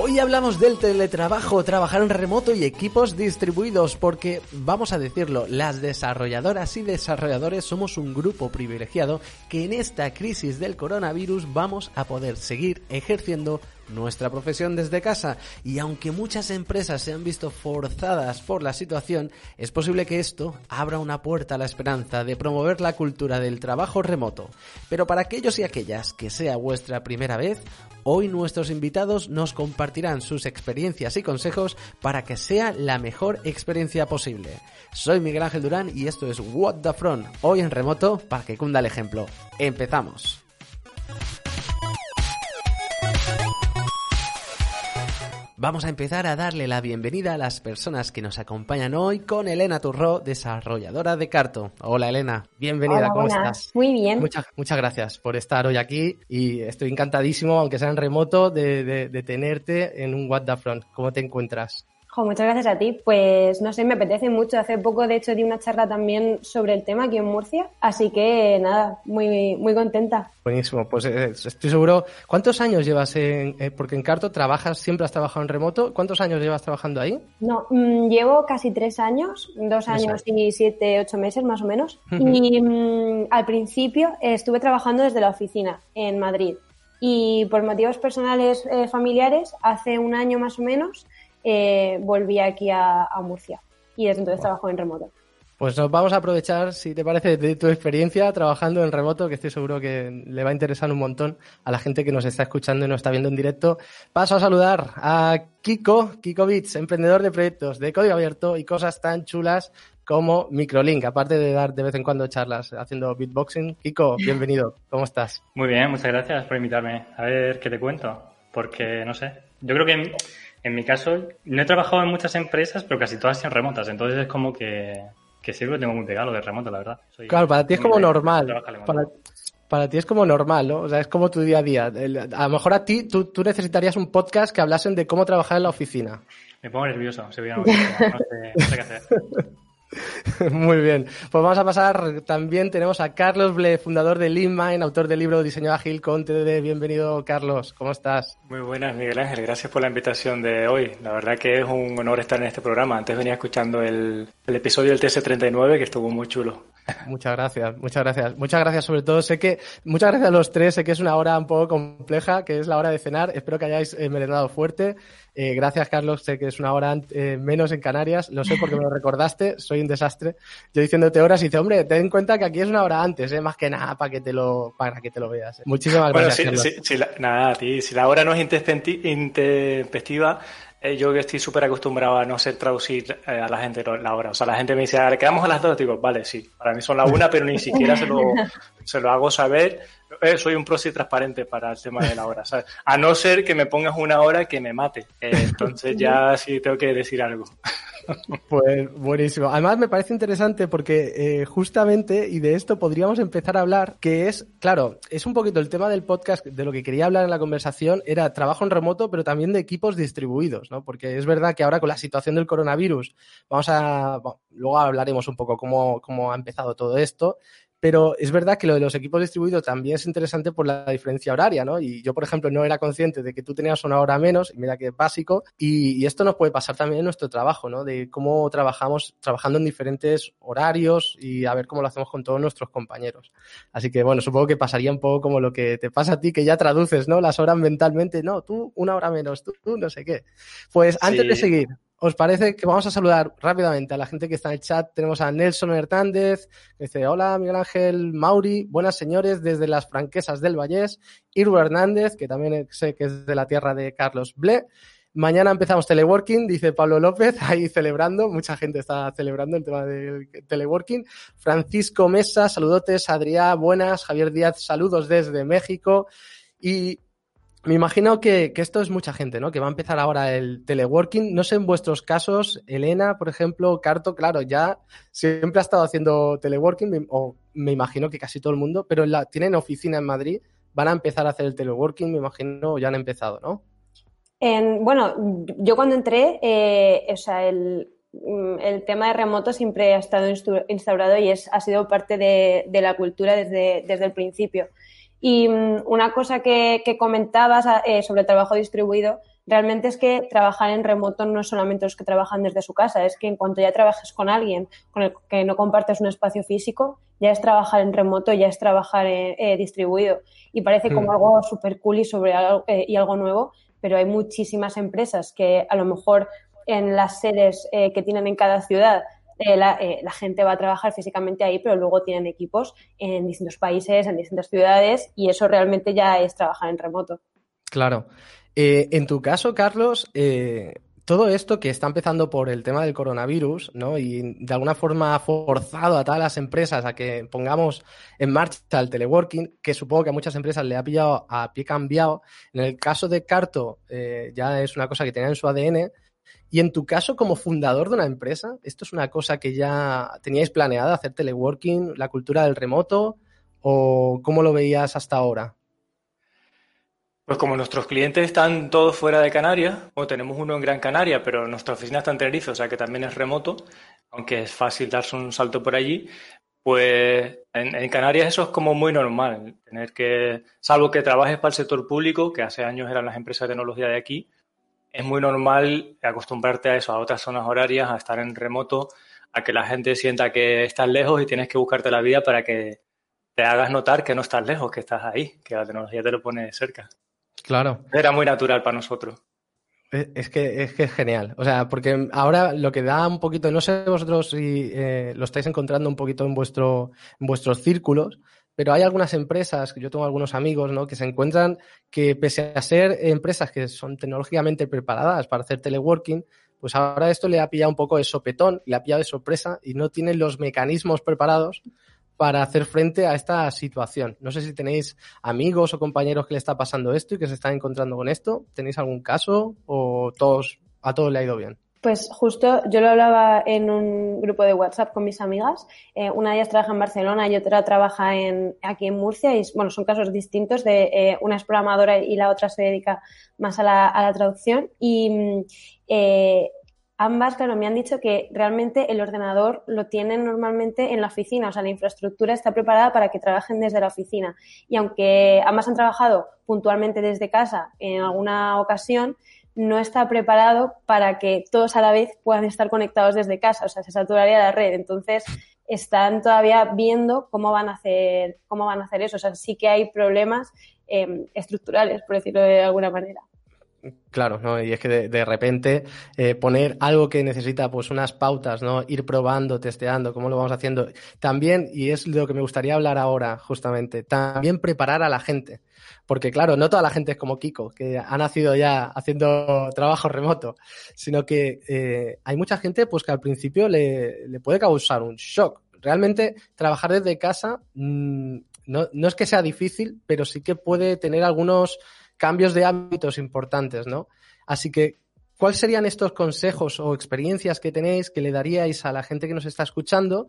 Hoy hablamos del teletrabajo, trabajar en remoto y equipos distribuidos, porque vamos a decirlo, las desarrolladoras y desarrolladores somos un grupo privilegiado que en esta crisis del coronavirus vamos a poder seguir ejerciendo nuestra profesión desde casa y aunque muchas empresas se han visto forzadas por la situación, es posible que esto abra una puerta a la esperanza de promover la cultura del trabajo remoto. Pero para aquellos y aquellas que sea vuestra primera vez, hoy nuestros invitados nos compartirán sus experiencias y consejos para que sea la mejor experiencia posible. Soy Miguel Ángel Durán y esto es What the Front, hoy en remoto para que cunda el ejemplo. Empezamos. Vamos a empezar a darle la bienvenida a las personas que nos acompañan hoy con Elena Turró, desarrolladora de Carto. Hola Elena, bienvenida, ¿cómo estás? Muy bien. Muchas, muchas gracias por estar hoy aquí y estoy encantadísimo, aunque sea en remoto, de, de tenerte en un What the Front. ¿Cómo te encuentras? Muchas gracias a ti. Pues no sé, me apetece mucho. Hace poco, de hecho, di una charla también sobre el tema aquí en Murcia. Así que nada, muy, muy contenta. Buenísimo, pues eh, estoy seguro. ¿Cuántos años llevas en, eh, porque en Carto trabajas, siempre has trabajado en remoto? ¿Cuántos años llevas trabajando ahí? No, mm, llevo casi tres años, dos años y siete, ocho meses más o menos. y mm, al principio estuve trabajando desde la oficina en Madrid. Y por motivos personales eh, familiares, hace un año más o menos, eh, volví aquí a, Murcia y desde entonces trabajo en remoto. Pues nos vamos a aprovechar, si te parece, de tu experiencia trabajando en remoto, que estoy seguro que le va a interesar un montón a la gente que nos está escuchando y nos está viendo en directo. Paso a saludar a Kiko, Kiko Bits, emprendedor de proyectos de código abierto y cosas tan chulas como Microlink, aparte de dar de vez en cuando charlas haciendo beatboxing. Kiko, bienvenido, ¿cómo estás? Muy bien, muchas gracias por invitarme. A ver qué te cuento, porque no sé, yo creo que en mi caso, no he trabajado en muchas empresas, pero casi todas son remotas. Entonces es como que, que sirve, tengo muy pegado de remoto, la verdad. claro, para ti es como normal. Para, ti es como normal, ¿no? O sea, es como tu día a día. a lo mejor a ti, tú, tú necesitarías un podcast que hablasen de cómo trabajar en la oficina. Me pongo nervioso, se no, sé, no sé qué hacer. Muy bien. Pues vamos a pasar. También tenemos a Carlos Ble, fundador de LeanMind, autor del libro Diseño Ágil con TDD. Bienvenido, Carlos. ¿Cómo estás? Muy buenas, Miguel Ángel. Gracias por la invitación de hoy. La verdad que es un honor estar en este programa. Antes venía escuchando el, el episodio del TS39 que estuvo muy chulo. Muchas gracias, muchas gracias. Muchas gracias sobre todo. Sé que, muchas gracias a los tres. Sé que es una hora un poco compleja, que es la hora de cenar. Espero que hayáis eh, merendado fuerte. Eh, gracias, Carlos. Sé que es una hora eh, menos en Canarias. Lo sé porque me lo recordaste. Soy un desastre. Yo diciéndote horas y dice, hombre, ten en cuenta que aquí es una hora antes, más que nada para que te lo, para que te lo veas. Muchísimas gracias. Bueno, nada, a ti. Si la hora no es intempestiva, eh, yo que estoy súper acostumbrado a no ser traducir eh, a la gente la hora. O sea, la gente me dice, quedamos a las dos. Digo, vale, sí, para mí son las una, pero ni siquiera se lo, se lo hago saber. Eh, soy un proxy transparente para el tema de la hora. ¿sabes? A no ser que me pongas una hora que me mate. entonces ya sí tengo que decir algo. Pues buenísimo. Además me parece interesante porque justamente, y de esto podríamos empezar a hablar, que es, claro, es un poquito el tema del podcast, de lo que quería hablar en la conversación, era trabajo en remoto, pero también de equipos distribuidos. Porque es verdad que ahora con la situación del coronavirus, vamos a, luego hablaremos un poco cómo, cómo ha empezado todo esto, pero es verdad que lo de los equipos distribuidos también es interesante por la diferencia horaria, ¿no? Y yo, por ejemplo, no era consciente de que tú tenías una hora menos, y mira que es básico, y, esto nos puede pasar también en nuestro trabajo, ¿no? De cómo trabajamos, trabajando en diferentes horarios y a ver cómo lo hacemos con todos nuestros compañeros. Así que, bueno, supongo que pasaría un poco como lo que te pasa a ti, que ya traduces, ¿no? Las horas mentalmente, no, tú una hora menos, tú, no sé qué. Pues antes de seguir, ¿Os parece que vamos a saludar rápidamente a la gente que está en el chat? Tenemos a Nelson Hernández, que dice, hola Miguel Ángel Mauri, buenas señores desde las franquesas del Vallés. Irvo Hernández, que también sé que es de la tierra de Carlos Ble. Mañana empezamos teleworking, dice Pablo López, ahí celebrando, mucha gente está celebrando el tema del teleworking. Francisco Mesa, saludotes, Adrián, buenas, Javier Díaz, saludos desde México. Y me imagino que, esto es mucha gente, ¿no? Que va a empezar ahora el teleworking. No sé en vuestros casos, Elena, por ejemplo, Carto, claro, ya siempre ha estado haciendo teleworking, o me imagino que casi todo el mundo, pero la, tienen oficina en Madrid, van a empezar a hacer el teleworking, me imagino, ya han empezado, ¿no? bueno, yo cuando entré, eh, o sea, el, tema de remoto siempre ha estado instaurado y es, ha sido parte de, de la cultura desde, desde el principio. Y mm, una cosa que, comentabas eh, sobre el trabajo distribuido, realmente es que trabajar en remoto no es solamente los que trabajan desde su casa, es que en cuanto ya trabajes con alguien con el que no compartes un espacio físico, ya es trabajar en remoto, ya es trabajar eh, eh, distribuido. Y parece como mm. algo súper cool y, sobre algo, y algo nuevo, pero hay muchísimas empresas que a lo mejor en las sedes que tienen en cada ciudad eh, eh, la, gente va a trabajar físicamente ahí, pero luego tienen equipos en distintos países, en distintas ciudades, y eso realmente ya es trabajar en remoto. Claro. Eh, en tu caso, Carlos, todo esto que está empezando por el tema del coronavirus, ¿no? Y de alguna forma ha forzado a todas las empresas a que pongamos en marcha el teleworking, que supongo que a muchas empresas le ha pillado a pie cambiado. En el caso de Carto, ya es una cosa que tenía en su ADN, y en tu caso, como fundador de una empresa, ¿esto es una cosa que ya teníais planeada, hacer teleworking, la cultura del remoto, o cómo lo veías hasta ahora? Pues como nuestros clientes están todos fuera de Canarias, o tenemos uno en Gran Canaria, pero nuestra oficina está en Tenerife, o sea que también es remoto, aunque es fácil darse un salto por allí, pues en, en, Canarias eso es como muy normal, tener que, salvo que trabajes para el sector público, que hace años eran las empresas de tecnología de aquí, es muy normal acostumbrarte a eso, a otras zonas horarias, a estar en remoto, a que la gente sienta que estás lejos y tienes que buscarte la vida para que te hagas notar que no estás lejos, que estás ahí, que la tecnología te lo pone cerca. Claro. Era muy natural para nosotros. Es que, es que es genial. O sea, porque ahora lo que da un poquito, no sé vosotros si eh, lo estáis encontrando un poquito en, vuestro, en vuestros círculos, pero hay algunas empresas, que yo tengo algunos amigos, ¿no? Que se encuentran que pese a ser empresas que son tecnológicamente preparadas para hacer teleworking, pues ahora esto le ha pillado un poco de sopetón, le ha pillado de sorpresa y no tienen los mecanismos preparados para hacer frente a esta situación. No sé si tenéis amigos o compañeros que le está pasando esto y que se están encontrando con esto. ¿Tenéis algún caso o todos, a todos le ha ido bien? Pues justo yo lo hablaba en un grupo de WhatsApp con mis amigas. Eh, una de ellas trabaja en Barcelona y otra trabaja en, aquí en Murcia. Y bueno, son casos distintos. De eh, una es programadora y la otra se dedica más a la, a la traducción. Y mm, eh, ambas, claro, me han dicho que realmente el ordenador lo tienen normalmente en la oficina. O sea, la infraestructura está preparada para que trabajen desde la oficina. Y aunque ambas han trabajado puntualmente desde casa en alguna ocasión, no está preparado para que todos a la vez puedan estar conectados desde casa, o sea, se saturaría la red. Entonces, están todavía viendo cómo van a hacer, cómo van a hacer eso. O sea, sí que hay problemas em, estructurales, por decirlo de alguna manera. Claro, ¿no? Y es que de, repente eh, poner algo que necesita pues unas pautas, ¿no? Ir probando, testeando, cómo lo vamos haciendo. También, y es lo que me gustaría hablar ahora, justamente, también preparar a la gente. Porque claro, no toda la gente es como Kiko, que ha nacido ya haciendo trabajo remoto, sino que eh, hay mucha gente pues que al principio le, puede causar un shock. Realmente trabajar desde casa mmm, no, no es que sea difícil, pero sí que puede tener algunos cambios de hábitos importantes, ¿no? Así que, ¿cuáles serían estos consejos o experiencias que tenéis que le daríais a la gente que nos está escuchando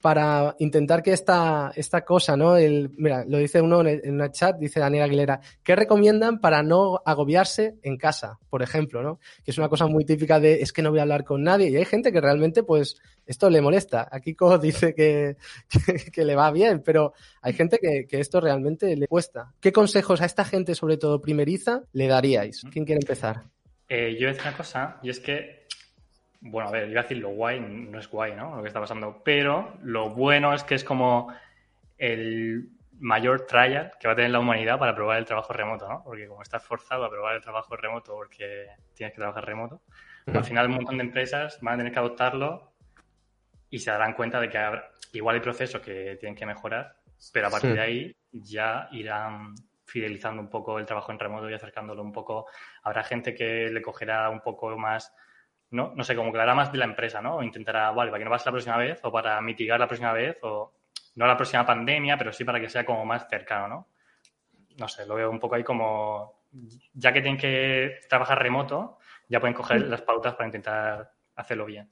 para intentar que esta, esta cosa, ¿no? El, mira, lo dice uno en, una chat, dice Daniel Aguilera, ¿qué recomiendan para no agobiarse en casa, por ejemplo, ¿no? Que es una cosa muy típica de es que no voy a hablar con nadie y hay gente que realmente, pues, esto le molesta. Aquí Kiko dice que, que, le va bien, pero hay gente que, que, esto realmente le cuesta. ¿Qué consejos a esta gente, sobre todo primeriza, le daríais? ¿Quién quiere empezar? Eh, yo voy a decir una cosa, y es que bueno, a ver, iba a decir lo guay, no es guay, ¿no? Lo que está pasando, pero lo bueno es que es como el mayor trial que va a tener la humanidad para probar el trabajo remoto, ¿no? Porque como estás forzado a probar el trabajo remoto porque tienes que trabajar remoto, al final un montón de empresas van a tener que adoptarlo y se darán cuenta de que igual hay procesos que tienen que mejorar, pero a partir de ahí ya irán fidelizando un poco el trabajo en remoto y acercándolo un poco. Habrá gente que le cogerá un poco más ¿no? No sé, como que más de la empresa, ¿no? O intentará, vale, para que no pase la próxima vez o para mitigar la próxima vez o no la próxima pandemia, pero sí para que sea como más cercano, ¿no? No sé, lo veo un poco ahí como, ya que tienen que trabajar remoto, ya pueden coger las pautas para intentar hacerlo bien.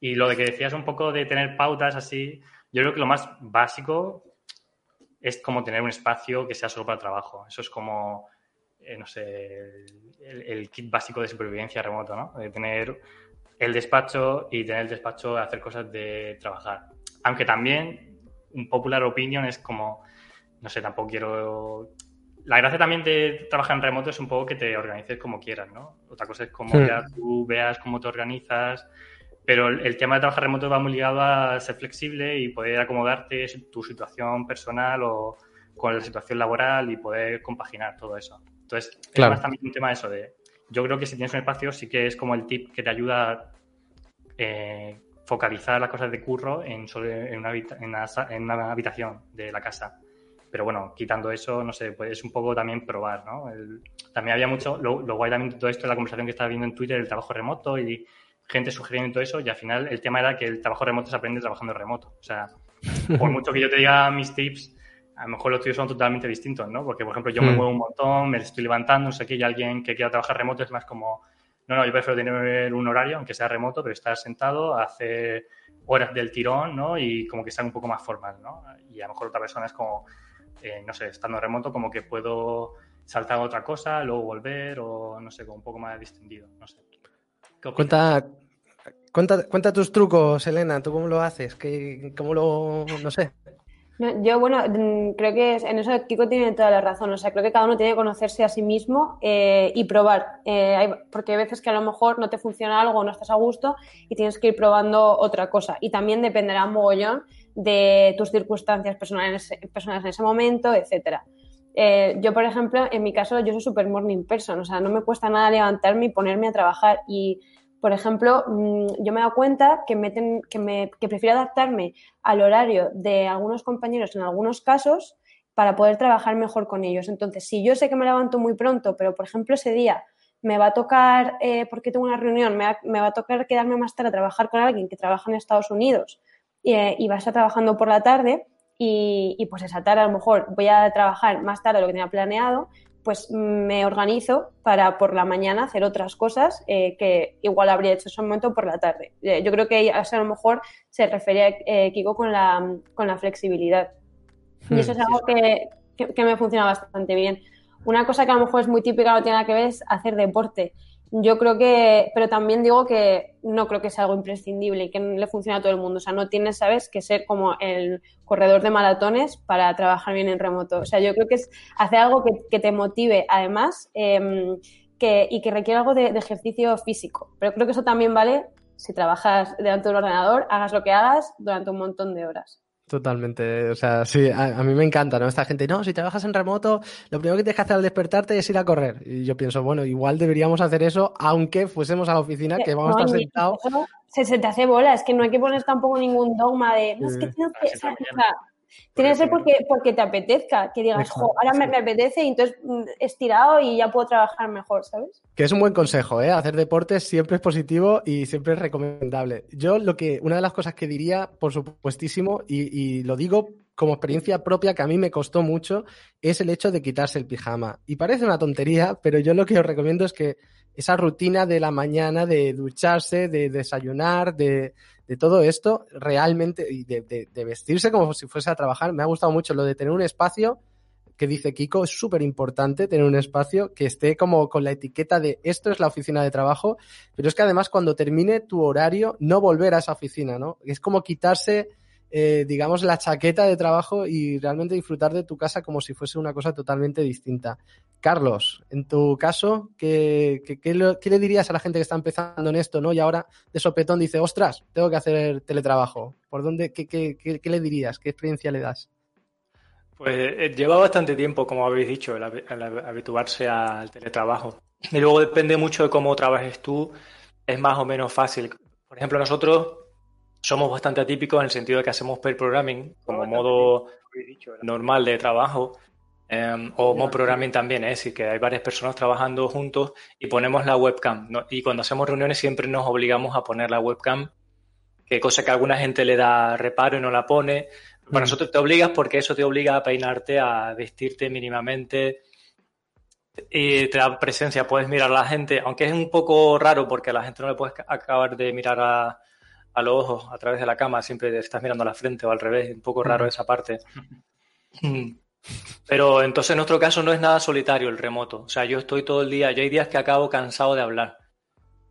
Y lo de que decías un poco de tener pautas así, yo creo que lo más básico es como tener un espacio que sea solo para trabajo. Eso es como eh, no sé, el, kit básico de supervivencia remoto, ¿no? De tener el despacho y tener el despacho de hacer cosas de trabajar. Aunque también un popular opinion es como no sé, tampoco quiero... La gracia también de trabajar en remoto es un poco que te organices como quieras, ¿no? Otra cosa es como ya tú veas cómo te organizas, pero el, tema de trabajar remoto va muy ligado a ser flexible y poder acomodarte tu situación personal o con la situación laboral y poder compaginar todo eso. Entonces, claro. es también un tema eso de... Yo creo que si tienes un espacio sí que es como el tip que te ayuda a eh, focalizar las cosas de curro en, en, una, en, una, habitación de la casa. Pero bueno, quitando eso, no sé, pues es un poco también probar, ¿no? también había mucho, lo, lo, guay también de todo esto, la conversación que estaba viendo en Twitter, el trabajo remoto y gente sugiriendo todo eso, y al final el tema era que el trabajo remoto se aprende trabajando remoto. O sea, por mucho que yo te diga mis tips, a lo mejor los tuyos son totalmente distintos, ¿no? Porque, por ejemplo, yo me mm. muevo un montón, me estoy levantando, no sé qué, y alguien que quiera trabajar remoto es más como, no, no, yo prefiero tener un horario, aunque sea remoto, pero estar sentado, hacer horas del tirón, ¿no? Y como que sea un poco más formal, ¿no? Y a lo mejor otra persona es como, eh, no sé, estando remoto, como que puedo saltar a otra cosa, luego volver, o no sé, como un poco más distendido, no sé. Cuenta, cuenta, cuenta tus trucos, Elena, ¿tú cómo lo haces? ¿Qué, ¿Cómo lo, no sé? Yo, bueno, mm, creo que en eso Kiko tiene toda la razón. O sea, creo que cada uno tiene que conocerse a sí mismo eh, y probar. Eh, porque hay veces que a lo mejor no te funciona algo, no estás a gusto y tienes que ir probando otra cosa. Y también dependerá mogollón de tus circunstancias personales, personales en ese momento, etcétera. Eh, yo, por ejemplo, en mi caso, yo soy super morning person. O sea, no me cuesta nada levantarme y ponerme a trabajar. Y por ejemplo, mm, yo me he dado cuenta que, me, que, prefiero adaptarme al horario de algunos compañeros en algunos casos para poder trabajar mejor con ellos. Entonces, si yo sé que me levanto muy pronto, pero por ejemplo ese día me va a tocar, eh, porque tengo una reunión, me va, a tocar quedarme más tarde a trabajar con alguien que trabaja en Estados Unidos eh, y va a estar trabajando por la tarde y, y, pues esa tarde a lo mejor voy a trabajar más tarde de lo que tenía planeado, pues me organizo para por la mañana hacer otras cosas eh, que igual habría hecho en ese momento por la tarde. Eh, yo creo que a lo mejor se refería eh, Kiko con la, con la flexibilidad. Y eso es hmm. algo que, que, me funciona bastante bien. Una cosa que a lo mejor es muy típica, no tiene nada que ver, es hacer deporte. Yo creo que, pero también digo que no creo que sea algo imprescindible y que le funcione a todo el mundo. O sea, no tienes, ¿sabes?, que ser como el corredor de maratones para trabajar bien en remoto. O sea, yo creo que es hacer algo que, te motive, además, em, que, y que requiere algo de, ejercicio físico. Pero creo que eso también vale si trabajas delante de un ordenador, hagas lo que hagas durante un montón de horas. Totalmente, o sea, sí, a, mí me encanta, ¿no? Esta gente, no, si trabajas en remoto, lo primero que tienes que hacer al despertarte es ir a correr. Y yo pienso, bueno, igual deberíamos hacer eso, aunque fuésemos a la oficina, que vamos a estar sentados. Se, se, te hace bola, es que no hay que poner tampoco ningún dogma de, no, es que tienes que, tiene que ser porque, porque te apetezca, que digas, jo, ahora me, apetece y entonces mm, estirado y ya puedo trabajar mejor, ¿sabes? Que es un buen consejo, ¿eh? Hacer deportes siempre es positivo y siempre es recomendable. Yo lo que, una de las cosas que diría, por supuestísimo, y, y lo digo como experiencia propia que a mí me costó mucho, es el hecho de quitarse el pijama. Y parece una tontería, pero yo lo que os recomiendo es que esa rutina de la mañana de ducharse, de desayunar, de, de todo esto, realmente, y de, vestirse como si fuese a trabajar, me ha gustado mucho lo de tener un espacio que dice Kiko, es súper importante tener un espacio que esté como con la etiqueta de esto es la oficina de trabajo, pero es que además cuando termine tu horario, no volver a esa oficina, ¿no? Es como quitarse eh, digamos, la chaqueta de trabajo y realmente disfrutar de tu casa como si fuese una cosa totalmente distinta. Carlos, en tu caso, ¿qué, qué, le dirías a la gente que está empezando en esto, ¿no? Y ahora de sopetón dice, ostras, tengo que hacer teletrabajo. ¿Por dónde, qué, qué le dirías? ¿Qué experiencia le das? Pues eh, lleva bastante tiempo, como habéis dicho, el, habituarse al teletrabajo. Y luego depende mucho de cómo trabajes tú, es más o menos fácil. Por ejemplo, nosotros somos bastante atípicos en el sentido de que hacemos pair programming como modo normal de trabajo. Em, o modo programming también, es decir, que hay varias personas trabajando juntos y ponemos la webcam. Y cuando hacemos reuniones siempre nos obligamos a poner la webcam, que cosa que a alguna gente le da reparo y no la pone. Para mm. nosotros te obligas porque eso te obliga a peinarte, a vestirte mínimamente y te da presencia. Puedes mirar a la gente, aunque es un poco raro porque a la gente no le puedes acabar de mirar a, a los ojos a través de la cama, siempre estás mirando a la frente o al revés, un poco raro esa parte. Pero entonces en nuestro caso no es nada solitario el remoto. O sea, yo estoy todo el día, yo hay días que acabo cansado de hablar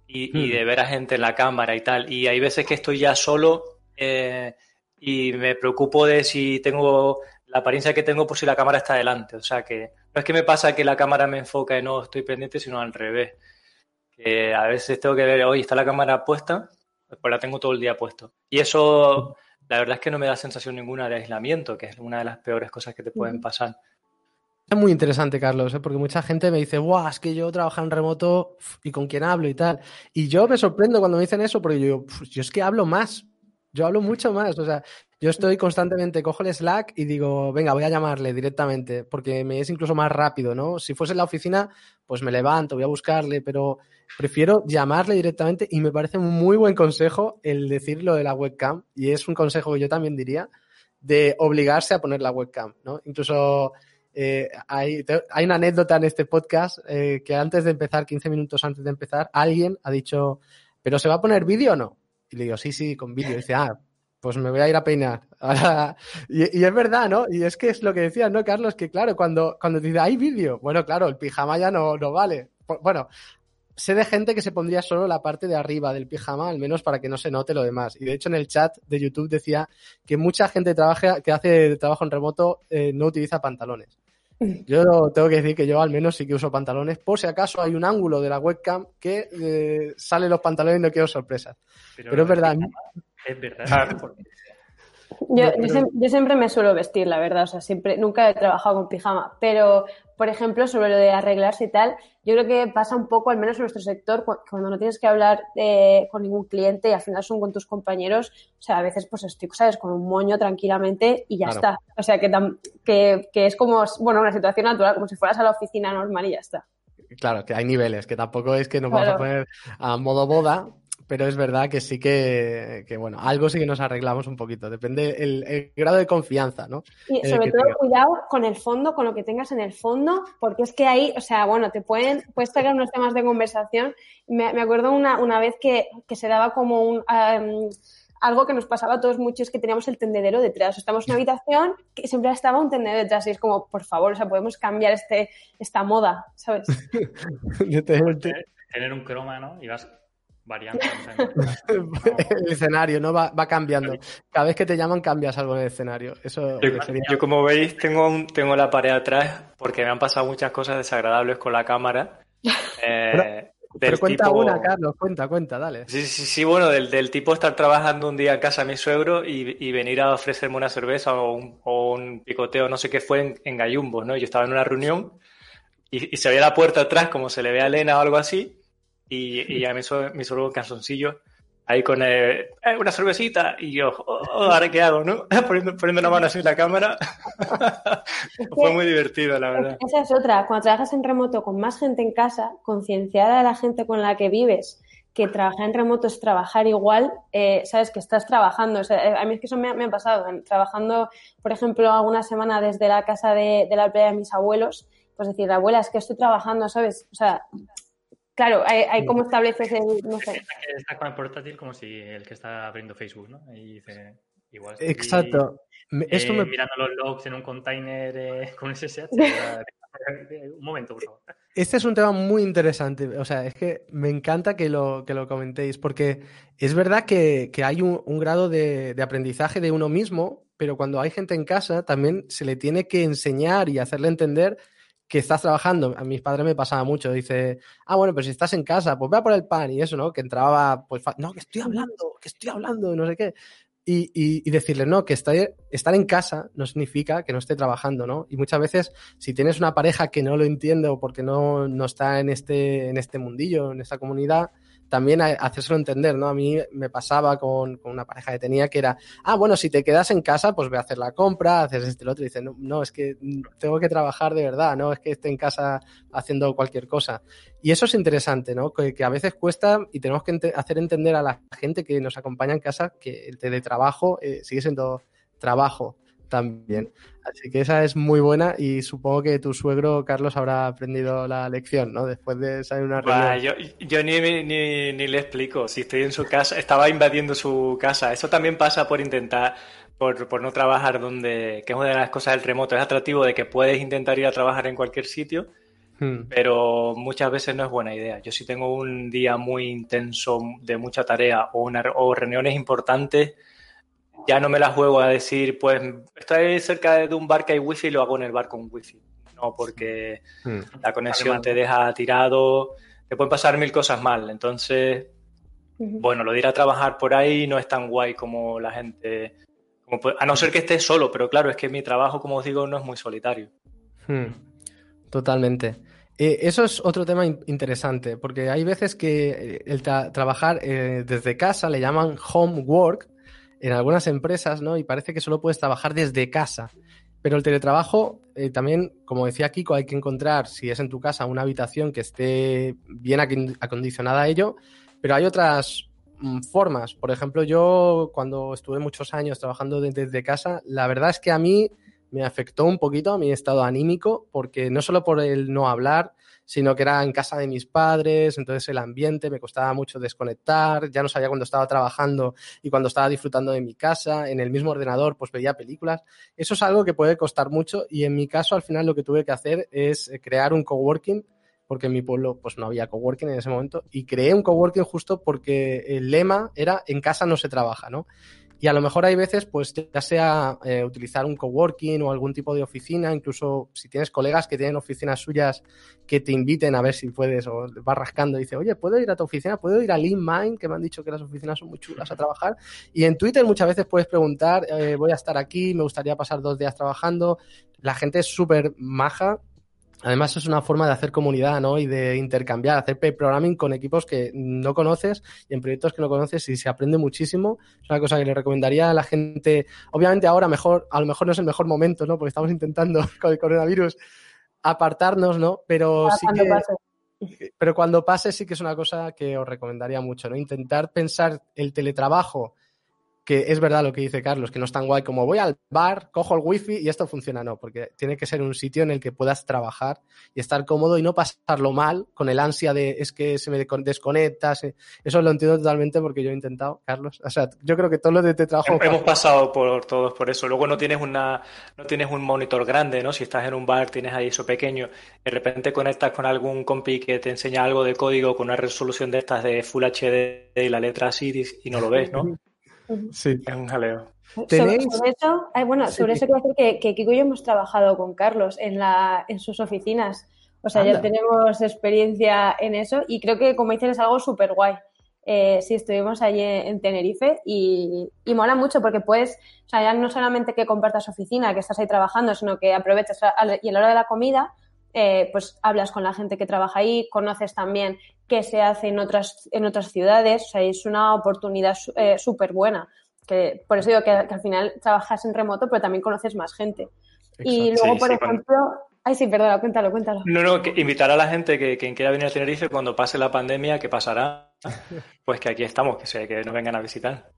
y, de ver a gente en la cámara y tal. Y hay veces que estoy ya solo eh, y me preocupo de si tengo la apariencia que tengo por si la cámara está delante. O sea que no es que me pasa que la cámara me enfoca y no estoy pendiente, sino al revés. Que a veces tengo que ver, hoy está la cámara puesta, pues la tengo todo el día puesto. Y eso, la verdad es que no me da sensación ninguna de aislamiento, que es una de las peores cosas que te pueden pasar. Es muy interesante, Carlos, ¿eh? porque mucha gente me dice, guau, es que yo trabajo en remoto y con quién hablo y tal. Y yo me sorprendo cuando me dicen eso, porque yo, yo es que hablo más. Yo hablo mucho más. O sea, yo estoy constantemente, cojo el Slack y digo, venga, voy a llamarle directamente, porque me es incluso más rápido, ¿no? Si fuese en la oficina, pues me levanto, voy a buscarle, pero prefiero llamarle directamente y me parece un muy buen consejo el decir lo de la webcam. Y es un consejo que yo también diría de obligarse a poner la webcam, ¿no? Incluso eh, hay, hay, una anécdota en este podcast eh, que antes de empezar, 15 minutos antes de empezar, alguien ha dicho, ¿pero se va a poner vídeo o no? Y le digo, sí, sí, con vídeo. Y dice, ah, pues me voy a ir a peinar. y, y, es verdad, ¿no? Y es que es lo que decías, ¿no, Carlos? Que claro, cuando, cuando te dice, hay vídeo, bueno, claro, el pijama ya no, no vale. Bueno, sé de gente que se pondría solo la parte de arriba del pijama, al menos para que no se note lo demás. Y de hecho en el chat de YouTube decía que mucha gente trabaja, que hace trabajo en remoto eh, no utiliza pantalones. Yo tengo que decir que yo al menos sí que uso pantalones, por si acaso hay un ángulo de la webcam que eh, sale los pantalones y no quiero sorpresas. Pero, es verdad. Es verdad. Yo, yo, siempre me suelo vestir, la verdad, o sea, siempre, nunca he trabajado con pijama, pero, por ejemplo, sobre lo de arreglarse y tal, yo creo que pasa un poco, al menos en nuestro sector, cuando no tienes que hablar eh, con ningún cliente y al final son con tus compañeros, o sea, a veces pues estoy, ¿sabes?, con un moño tranquilamente y ya está. O sea, que, que, que es como, bueno, una situación natural, como si fueras a la oficina normal y ya está. Claro, que hay niveles, que tampoco es que nos vamos a poner a modo boda, pero es verdad que sí que, que, bueno, algo sí que nos arreglamos un poquito. Depende el, grado de confianza, ¿no? Y sobre todo cuidado con el fondo, con lo que tengas en el fondo, porque es que ahí, o sea, bueno, te pueden, puedes traer unos temas de conversación. Me, me acuerdo una, una vez que, que se daba como un... algo que nos pasaba a todos muchos es que teníamos el tendedero detrás. Estamos en una habitación que siempre estaba un tendedero detrás y es como, por favor, o sea, podemos cambiar este, esta moda, ¿sabes? Tener un croma, ¿no? Y vas variando. el escenario, ¿no? Va, va, cambiando. Cada vez que te llaman cambias algo en el escenario. Eso yo, como veis, tengo, un, tengo la pared atrás porque me han pasado muchas cosas desagradables con la cámara. Eh, pero, cuenta una, Carlos, cuenta, cuenta, dale. Sí, sí, sí, bueno, del, del tipo estar trabajando un día en casa a mi suegro y, y venir a ofrecerme una cerveza o un, o un picoteo, no sé qué fue, en, en Gallumbos, ¿no? Yo estaba en una reunión y, y se veía la puerta atrás como se le ve a Elena o algo así y, y a mí me suelo calzoncillo ahí con eh, eh, una cervecita y yo, oh, oh, ahora qué hago, ¿no? poniendo, poniendo la mano así en la cámara. Fue muy divertido, la verdad. Esa es otra. Cuando trabajas en remoto con más gente en casa, concienciada a la gente con la que vives, que trabajar en remoto es trabajar igual, eh, sabes que estás trabajando. O sea, a mí es que eso me, me, ha pasado. Trabajando, por ejemplo, alguna semana desde la casa de, de la playa de mis abuelos, pues decir, abuela, es que estoy trabajando, ¿sabes? O sea, Claro, hay, hay como estableces el, no sé. Está con el portátil como si el que está abriendo Facebook, ¿no? Y dice, igual Exacto. Esto me... Mirando los logs en un container eh, con SSH. un momento, por favor. Este es un tema muy interesante. O sea, es que me encanta que lo, que lo comentéis, porque es verdad que, que hay un, un grado de, de, aprendizaje de uno mismo, pero cuando hay gente en casa también se le tiene que enseñar y hacerle entender que estás trabajando, a mis padres me pasaba mucho, dice, ah, bueno, pero si estás en casa, pues ve a por el pan y eso, ¿no? Que entraba, pues, no, que estoy hablando, que estoy hablando, no sé qué. Y, y, y decirle, no, que está, estar en casa no significa que no esté trabajando, ¿no? Y muchas veces, si tienes una pareja que no lo entiende o porque no, no está en este, en este mundillo, en esta comunidad, también hacérselo entender, ¿no? A mí me pasaba con, con, una pareja que tenía que era, ah, bueno, si te quedas en casa, pues ve a hacer la compra, haces este lo otro, y dice, no, no, es que tengo que trabajar de verdad, no es que esté en casa haciendo cualquier cosa. Y eso es interesante, ¿no? Que, a veces cuesta y tenemos que hacer entender a la gente que nos acompaña en casa que el teletrabajo eh, sigue siendo trabajo también. Así que esa es muy buena y supongo que tu suegro, Carlos, habrá aprendido la lección, ¿no? Después de salir una reunión. yo, yo ni, ni, ni, le explico. Si estoy en su casa, estaba invadiendo su casa. Eso también pasa por intentar, por, por no trabajar donde, que es una de las cosas del remoto. Es atractivo de que puedes intentar ir a trabajar en cualquier sitio, hmm. pero muchas veces no es buena idea. Yo si tengo un día muy intenso de mucha tarea o, una, o reuniones importantes, ya no me la juego a decir, pues estoy cerca de un bar que hay wifi y lo hago en el bar con wifi. No, porque hmm. la conexión te deja tirado, te pueden pasar mil cosas mal. Entonces, bueno, lo de ir a trabajar por ahí no es tan guay como la gente, a no ser que esté solo, pero claro, es que mi trabajo, como os digo, no es muy solitario. Hmm. Totalmente. Eh, eso es otro tema interesante, porque hay veces que eh, el trabajar eh, desde casa le llaman home work en algunas empresas, ¿no? Y parece que solo puedes trabajar desde casa. Pero el teletrabajo, también, como decía Kiko, hay que encontrar, si es en tu casa, una habitación que esté bien acondicionada a ello, pero hay otras mm, formas. Por ejemplo, yo cuando estuve muchos años trabajando desde casa, la verdad es que a mí me afectó un poquito a mi estado anímico, porque no solo por el no hablar, sino que era en casa de mis padres, entonces el ambiente me costaba mucho desconectar, ya no sabía cuando estaba trabajando y cuando estaba disfrutando de mi casa, en el mismo ordenador pues veía películas. Eso es algo que puede costar mucho y en mi caso al final lo que tuve que hacer es eh, crear un coworking porque en mi pueblo pues no había coworking en ese momento y creé un coworking justo porque el lema era en casa no se trabaja, ¿no? Y a lo mejor hay veces, pues ya sea eh, utilizar un coworking o algún tipo de oficina, incluso si tienes colegas que tienen oficinas suyas que te inviten a ver si puedes o vas rascando y dice, oye, ¿puedo ir a tu oficina? ¿Puedo ir a LeanMind? Que me han dicho que las oficinas son muy chulas a trabajar. Y en Twitter muchas veces puedes preguntar, eh, voy a estar aquí, me gustaría pasar dos días trabajando. La gente es súper maja Además, es una forma de hacer comunidad, ¿no? Y de intercambiar, hacer programming con equipos que no conoces y en proyectos que no conoces y se aprende muchísimo. Es una cosa que le recomendaría a la gente. Obviamente, ahora mejor, a lo mejor no es el mejor momento, ¿no? Porque estamos intentando con el coronavirus apartarnos, ¿no? Pero sí que. Pero cuando pase, sí que es una cosa que os recomendaría mucho, ¿no? Intentar pensar el teletrabajo que es verdad lo que dice Carlos, que no es tan guay como voy al bar, cojo el wifi y esto funciona, no, porque tiene que ser un sitio en el que puedas trabajar y estar cómodo y no pasarlo mal con el ansia de es que se me desconecta, eso lo entiendo totalmente porque yo he intentado, Carlos, o sea, yo creo que todos los de este trabajo... Hemos pasado por todos por eso, luego no tienes una, no tienes un monitor grande, ¿no? Si estás en un bar, tienes ahí eso pequeño, de repente conectas con algún compi que te enseña algo de código con una resolución de estas de Full HD y la letra así y no lo ves, ¿no? Sí. Es un jaleo. Sobre, eso, bueno, sobre eso quiero decir que, Kiko y yo hemos trabajado con Carlos en, la, en sus oficinas. O sea, ya tenemos experiencia en eso y creo que, como dicen, es algo súper guay. Eh, sí, estuvimos allí en Tenerife y, y, mola mucho porque puedes, o sea, ya no solamente que compartas oficina, que estás ahí trabajando, sino que aprovechas y a la hora de la comida, eh, pues hablas con la gente que trabaja ahí, conoces también qué se hace en otras, en otras ciudades, o sea, es una oportunidad eh, súper buena. Que, por eso digo que, al final trabajas en remoto, pero también conoces más gente. Y luego, por ejemplo, Ay, sí, perdona, cuéntalo, cuéntalo. No, no, que invitar a la gente que quien quiera venir a Tenerife cuando pase la pandemia, que pasará, pues que aquí estamos, que, sea, que nos vengan a visitar.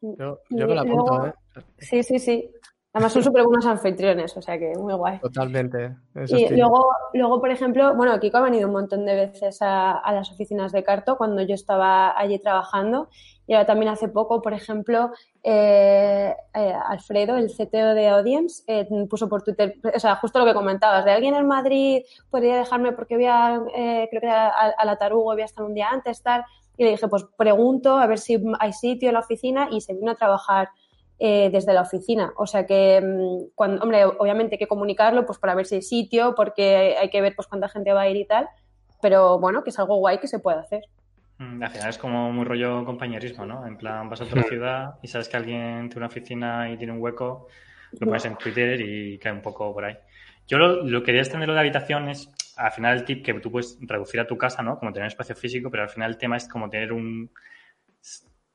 Yo, yo me la apunto, ¿eh? Sí, sí, sí. Además son súper buenos anfitriones, o sea que muy guay. Totalmente. y luego, luego, por ejemplo, bueno, Kiko ha venido un montón de veces a, las oficinas de Carto cuando yo estaba allí trabajando. Y ahora también hace poco, por ejemplo, eh, eh, Alfredo, el CTO de Audience, eh, puso por Twitter, o sea, justo lo que comentabas, de alguien en Madrid podría dejarme porque voy a, creo que a, a la Tarugo voy a estar un día antes, tal. Y le dije, pues pregunto a ver si hay sitio en la oficina y se vino a trabajar eh, desde la oficina. O sea que, mm, cuando, hombre, obviamente hay que comunicarlo pues para ver si hay sitio, porque hay que ver pues cuánta gente va a ir y tal, pero bueno, que es algo guay que se puede hacer. Mm, al final es como muy rollo compañerismo, ¿no? En plan, vas a otra ciudad y sabes que alguien tiene una oficina y tiene un hueco, lo pones en Twitter y cae un poco por ahí. Yo lo, lo quería extender lo de habitación es, al final el tip que tú puedes reducir a tu casa, ¿no? Como tener espacio físico, pero al final el tema es como tener un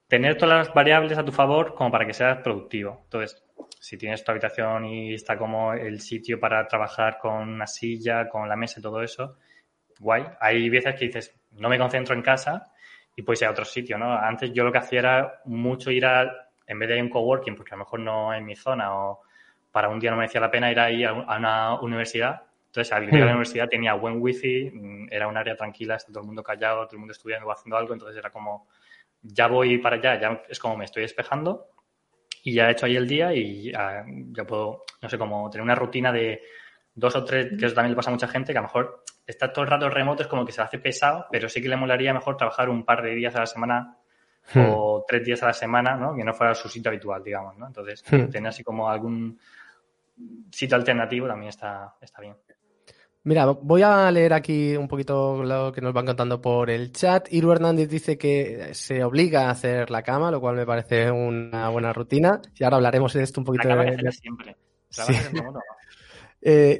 tener todas las variables a tu favor como para que seas productivo. Entonces, si tienes tu habitación y está como el sitio para trabajar con una silla, con la mesa y todo eso, guay. Hay veces que dices, no me concentro en casa y puedes ir a otro sitio, ¿no? Antes yo lo que hacía era mucho ir a, en vez de ir a un coworking, porque a lo mejor no en mi zona o para un día no me decía la pena ir ahí a una universidad. Entonces, al ir a la hmm. universidad tenía buen wifi, mm, era un área tranquila, está todo el mundo callado, todo el mundo estudiando o haciendo algo, entonces era como ya voy para allá, ya es como me estoy despejando y ya he hecho ahí el día y ya, puedo, no sé, como tener una rutina de dos o tres, que eso también le pasa a mucha gente, que a lo mejor está todo el rato remoto, es como que se hace pesado, pero sí que le molaría mejor trabajar un par de días a la semana hmm. o tres días a la semana, ¿no? Que no fuera su sitio habitual, digamos, ¿no? Entonces, hmm. tener así como algún sitio alternativo también está, está bien. Mira, voy a leer aquí un poquito lo que nos van contando por el chat. Iru Hernández dice que se obliga a hacer la cama, lo cual me parece una buena rutina. Y ahora hablaremos de esto un poquito. La cama de... siempre. Eh,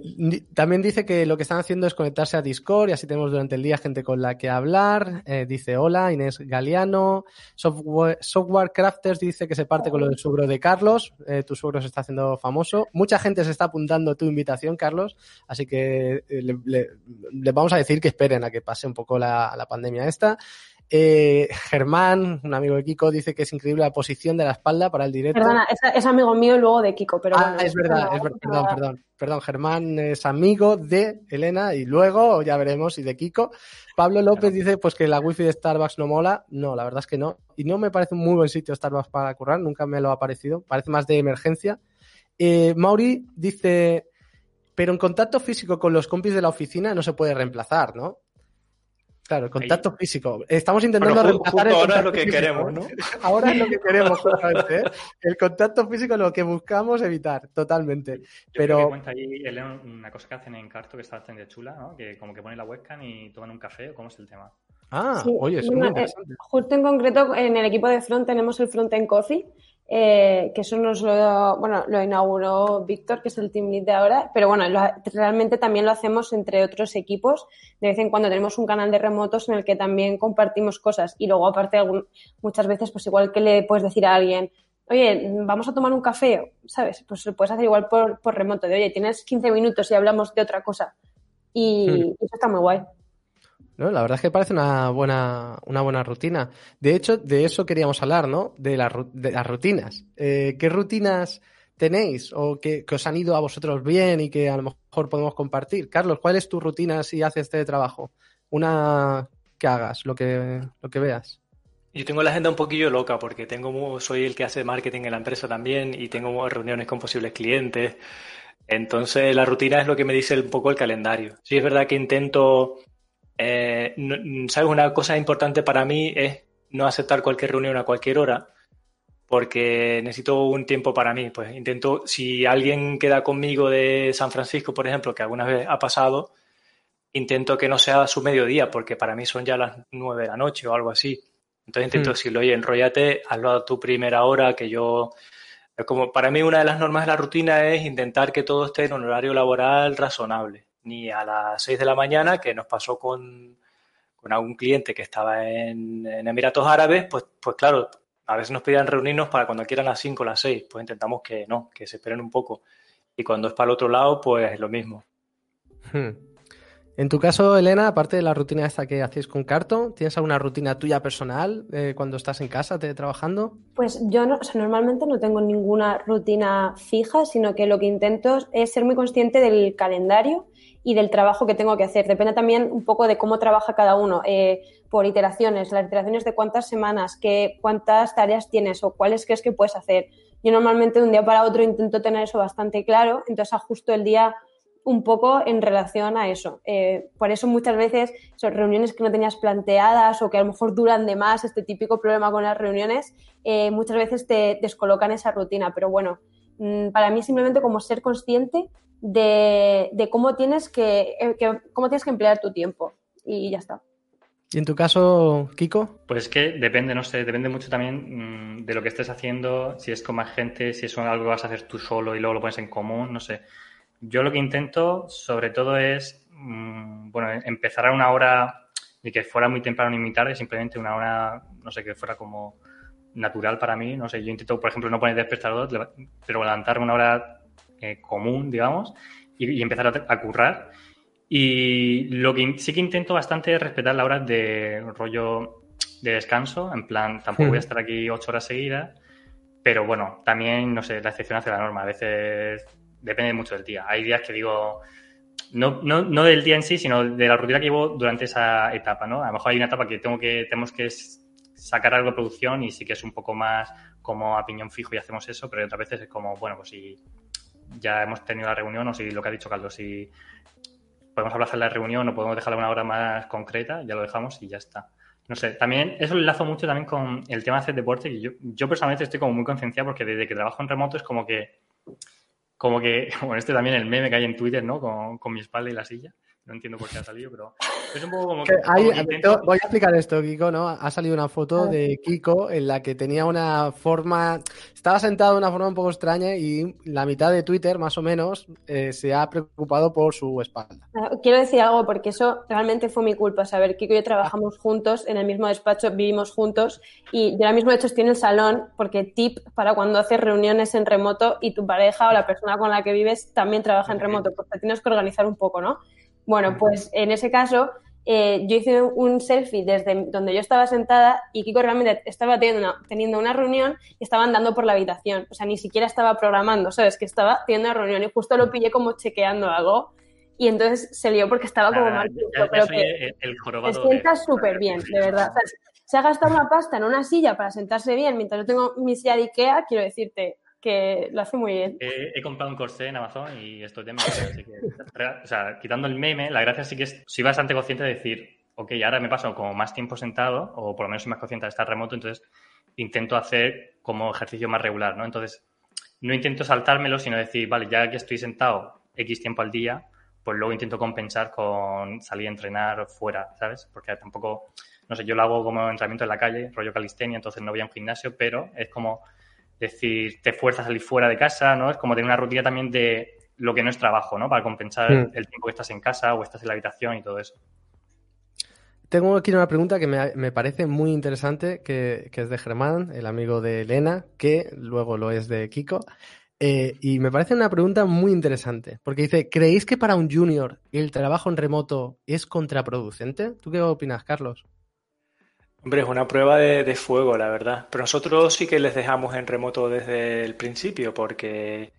también dice que lo que están haciendo es conectarse a Discord y así tenemos durante el día gente con la que hablar. Eh, dice hola, Inés Galeano. Software, Crafters dice que se parte con lo del suegro de Carlos. Eh, tu suegro se está haciendo famoso. Mucha gente se está apuntando a tu invitación, Carlos. Así que le, vamos a decir que esperen a que pase un poco la, la pandemia esta. Eh, Germán, un amigo de Kiko, dice que es increíble la posición de la espalda para el directo. Perdona, es, amigo mío luego de Kiko, pero ah, es verdad, es verdad, perdón, perdón, perdón. Germán es amigo de Elena y luego ya veremos y de Kiko. Pablo López dice pues que la wifi de Starbucks no mola. No, la verdad es que no. Y no me parece un muy buen sitio Starbucks para currar, nunca me lo ha parecido. Parece más de emergencia. Eh, Mauri dice, pero en contacto físico con los compis de la oficina no se puede reemplazar, ¿no? Claro, el contacto físico. Estamos intentando reemplazar ahora es lo que queremos, ¿no? ahora es lo que queremos, justamente. ¿eh? El contacto físico es lo que buscamos evitar, totalmente. Pero. cuenta ahí, una cosa que hacen en Carto que está bastante chula, ¿no? Que como que ponen la webcam y toman un café, ¿cómo es el tema? Ah, oye, es muy interesante. justo en concreto, en el equipo de front tenemos el front en coffee eh, que eso nos lo, bueno, lo inauguró Víctor, que es el team lead de ahora, pero bueno, realmente también lo hacemos entre otros equipos. De vez en cuando tenemos un canal de remotos en el que también compartimos cosas y luego aparte muchas veces, pues igual que le puedes decir a alguien, oye, vamos a tomar un café, ¿sabes? Pues lo puedes hacer igual por, por remoto, de oye, tienes 15 minutos y hablamos de otra cosa. Y hmm. eso está muy guay. ¿No? La verdad es que parece una buena, una buena rutina. De hecho, de eso queríamos hablar, ¿no? De, de las rutinas. Eh, ¿Qué rutinas tenéis o que, os han ido a vosotros bien y que a lo mejor podemos compartir? Carlos, ¿cuál es tu rutina si haces este trabajo? Una que hagas, lo que, lo que veas. Yo tengo la agenda un poquillo loca porque tengo soy el que hace marketing en la empresa también y tengo reuniones con posibles clientes. Entonces la rutina es lo que me dice un poco el calendario. Sí es verdad que intento eh, ¿Sabes? Una cosa importante para mí es no aceptar cualquier reunión a cualquier hora, porque necesito un tiempo para mí. Pues intento, si alguien queda conmigo de San Francisco, por ejemplo, que alguna vez ha pasado, intento que no sea su mediodía, porque para mí son ya las nueve de la noche o algo así. Entonces intento hmm. decirle, oye, enrollate, hazlo a tu primera hora, que yo... Como para mí una de las normas de la rutina es intentar que todo esté en un horario laboral razonable ni a las 6 de la mañana, que nos pasó con, con algún cliente que estaba en, Emiratos Árabes, pues, pues claro, a veces nos pedían reunirnos para cuando quieran las 5 o las 6, pues intentamos que no, que se esperen un poco. Y cuando es para el otro lado, pues es lo mismo. Hmm. En tu caso, Elena, aparte de la rutina esta que hacéis con Carto, ¿tienes alguna rutina tuya personal eh, cuando estás en casa te, trabajando? Pues yo no, normalmente no tengo ninguna rutina fija, sino que lo que intento es ser muy consciente del calendario y del trabajo que tengo que hacer. Depende también un poco de cómo trabaja cada uno, eh, por iteraciones, las iteraciones de cuántas semanas, qué, cuántas tareas tienes o cuáles crees que puedes hacer. Yo normalmente de un día para otro intento tener eso bastante claro, entonces ajusto el día un poco en relación a eso. Eh, por eso muchas veces son reuniones que no tenías planteadas o que a lo mejor duran de más, este típico problema con las reuniones, eh, muchas veces te descolocan esa rutina. Pero bueno, mm, para mí simplemente como ser consciente de, cómo, tienes eh, que, cómo tienes que emplear tu tiempo. Y ya está. ¿Y en tu caso, Kiko? Pues que depende, no sé, depende mucho también mm, de lo que estés haciendo, si es con más gente, si es algo que vas a hacer tú solo y luego lo pones en común, no sé. Yo lo que intento, sobre todo, es, mm, bueno, empezar a una hora y que fuera muy temprano ni muy tarde, simplemente una hora, no sé, que fuera como natural para mí, no sé, yo intento, por ejemplo, no poner despertador, pero levantarme una hora eh, común, digamos, y, empezar a, currar. Y lo que sí que intento bastante es respetar la hora de rollo de descanso, en plan, tampoco voy a hmm. estar aquí ocho horas seguidas, pero bueno, también, no sé, la excepción hace la norma, a veces depende mucho del día. Hay días que digo, no, no, no, del día en sí, sino de la rutina que llevo durante esa etapa, ¿no? A lo mejor hay una etapa que tengo que, tenemos que sacar algo de producción y sí que es un poco más como a piñón fijo y hacemos eso, pero otras veces es como, bueno, pues si ya hemos tenido la reunión o si lo que ha dicho Carlos, si podemos hablar de la reunión o podemos dejarla una hora más concreta, ya lo dejamos y ya está. no sé, también eso lo enlazo mucho también con el tema de hacer deporte, que yo, yo personalmente estoy como muy concienciado porque desde que trabajo en remoto es como que, como que, bueno, este también el meme que hay en Twitter, ¿no? Con, con mi espalda y la silla. No entiendo por qué ha salido, pero es un poco como que... Hay- como intento- Voy a explicar esto, Kiko, ¿no? Ha salido una foto de Kiko en la que tenía una forma... Estaba sentado de una forma un poco extraña y la mitad de Twitter, más o menos, eh, se ha preocupado por su espalda. Ah, Quiero decir algo porque eso realmente fue mi culpa. Saber, Kiko y yo trabajamos juntos en el mismo despacho, vivimos juntos y yo ahora mismo de hecho estoy en el salón porque tip para cuando haces reuniones en remoto y tu pareja o la persona con la que vives también trabaja en remoto, pues te tienes que organizar un poco, ¿no? Bueno, pues en ese caso eh, yo hice un selfie desde donde yo estaba sentada y Kiko realmente estaba teniendo una, teniendo una reunión y estaba andando por la habitación. O sea, ni siquiera estaba programando, ¿sabes? Que estaba teniendo una reunión y justo lo pillé como chequeando algo y entonces se lió porque estaba como Nada, mal ya- ya- pero que el, el jorobado. de- sientas súper bien, de verdad. O sea, se ha gastado una pasta en una silla para sentarse bien mientras yo tengo mi silla de Ikea, quiero decirte que lo hace muy bien. He, comprado un corsé en Amazon y estoy de mierda, así que, o sea, quitando el meme, la gracia sí que es, soy bastante consciente de decir, ok, ahora me paso como más tiempo sentado, o por lo menos soy más consciente de estar remoto, entonces intento hacer como ejercicio más regular, ¿no? Entonces, no intento saltármelo, sino decir, vale, ya que estoy sentado X tiempo al día, pues luego intento compensar con salir a entrenar fuera, ¿sabes? Porque tampoco, no sé, yo lo hago como entrenamiento en la calle, rollo calistenia, entonces no voy a un gimnasio, pero es como decir, te fuerzas a salir fuera de casa, ¿no? Es como tener una rutina también de lo que no es trabajo, ¿no? Para compensar Mm. el tiempo que estás en casa o estás en la habitación y todo eso. Tengo aquí una pregunta que me, me parece muy interesante, que, que es de Germán, el amigo de Elena, que luego lo es de Kiko. Eh, y me parece una pregunta muy interesante, porque dice, ¿creéis que para un junior el trabajo en remoto es contraproducente? ¿Tú qué opinas, Carlos? Hombre, es una prueba de, de fuego, la verdad. Pero nosotros sí que les dejamos en remoto desde el principio, porque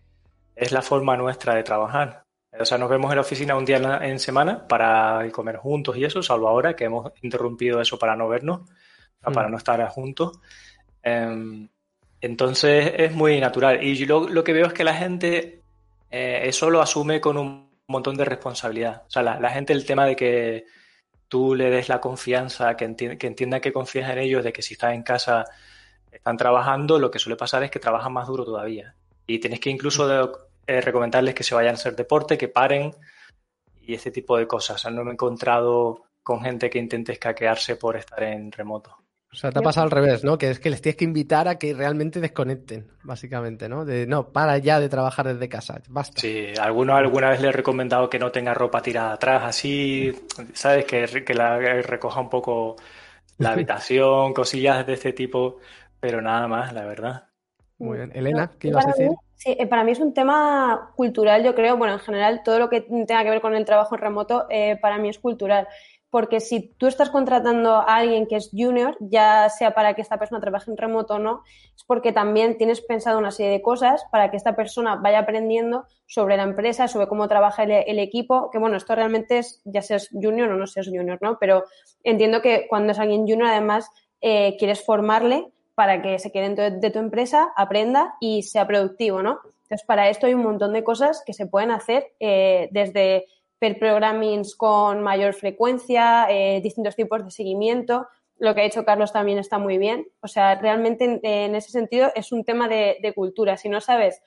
es la forma nuestra de trabajar. O sea, nos vemos en la oficina un día en, la- en semana para comer juntos y eso, salvo ahora que hemos interrumpido eso para no vernos, para Mm. no estar juntos. Em, entonces es muy natural. Y yo lo, lo que veo es que la gente eh, eso lo asume con un montón de responsabilidad. O sea, la, la gente el tema de que tú le des la confianza, que, enti- que entienda que confías en ellos, de que si estás en casa están trabajando, lo que suele pasar es que trabajan más duro todavía. Y tienes que incluso de- eh, recomendarles que se vayan a hacer deporte, que paren y ese tipo de cosas. O sea, no me he encontrado con gente que intente escaquearse por estar en remoto. O sea, te ha pasado al revés, ¿no? Que es que les tienes que invitar a que realmente desconecten, básicamente, ¿no? De, no, para ya de trabajar desde casa, basta. Sí, alguno alguna vez le he recomendado que no tenga ropa tirada atrás, así, ¿sabes? Que, que la que recoja un poco la habitación, cosillas de este tipo, pero nada más, la verdad. Muy bien. Elena, ¿qué ibas a decir? mí- sí, eh, para mí es un tema cultural, yo creo. Bueno, en general, todo lo que tenga que ver con el trabajo en remoto, eh, para mí es cultural. Porque si tú estás contratando a alguien que es junior, ya sea para que esta persona trabaje en remoto o no, es porque también tienes pensado una serie de cosas para que esta persona vaya aprendiendo sobre la empresa, sobre cómo trabaja el, equipo. Que bueno, esto realmente es, ya seas junior o no seas junior, ¿no? Pero entiendo que cuando es alguien junior, además, eh, quieres formarle para que se quede dentro de, de tu empresa, aprenda y sea productivo, ¿no? Entonces, para esto hay un montón de cosas que se pueden hacer eh, desde per programmings con mayor frecuencia, eh, distintos tipos de seguimiento. Lo que ha dicho Carlos también está muy bien. O sea, realmente en, ese sentido es un tema de, cultura. Si no sabes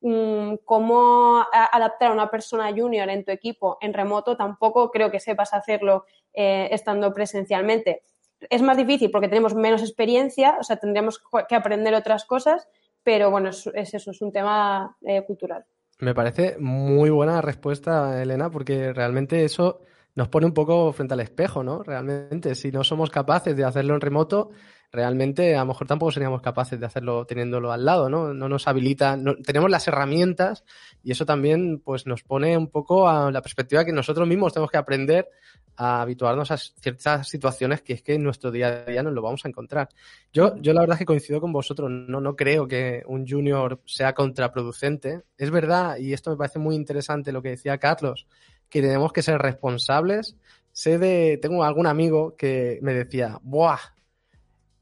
mm, cómo adaptar a una persona junior en tu equipo en remoto, tampoco creo que sepas hacerlo eh, estando presencialmente. Es más difícil porque tenemos menos experiencia, o sea, tendríamos que aprender otras cosas, pero bueno, es, es eso, es un tema eh, cultural. Me parece muy buena respuesta, Elena, porque realmente eso nos pone un poco frente al espejo, ¿no? Realmente, si no somos capaces de hacerlo en remoto, realmente a lo mejor tampoco seríamos capaces de hacerlo teniéndolo al lado, ¿no? No nos habilita, no, tenemos las herramientas y eso también pues nos pone un poco a la perspectiva que nosotros mismos tenemos que aprender a habituarnos a ciertas situaciones que es que en nuestro día a día nos lo vamos a encontrar. Yo, yo la verdad es que coincido con vosotros, no, no creo que un junior sea contraproducente. Es verdad, y esto me parece muy interesante lo que decía Carlos, que tenemos que ser responsables. Sé de, tengo algún amigo que me decía, ¡buah!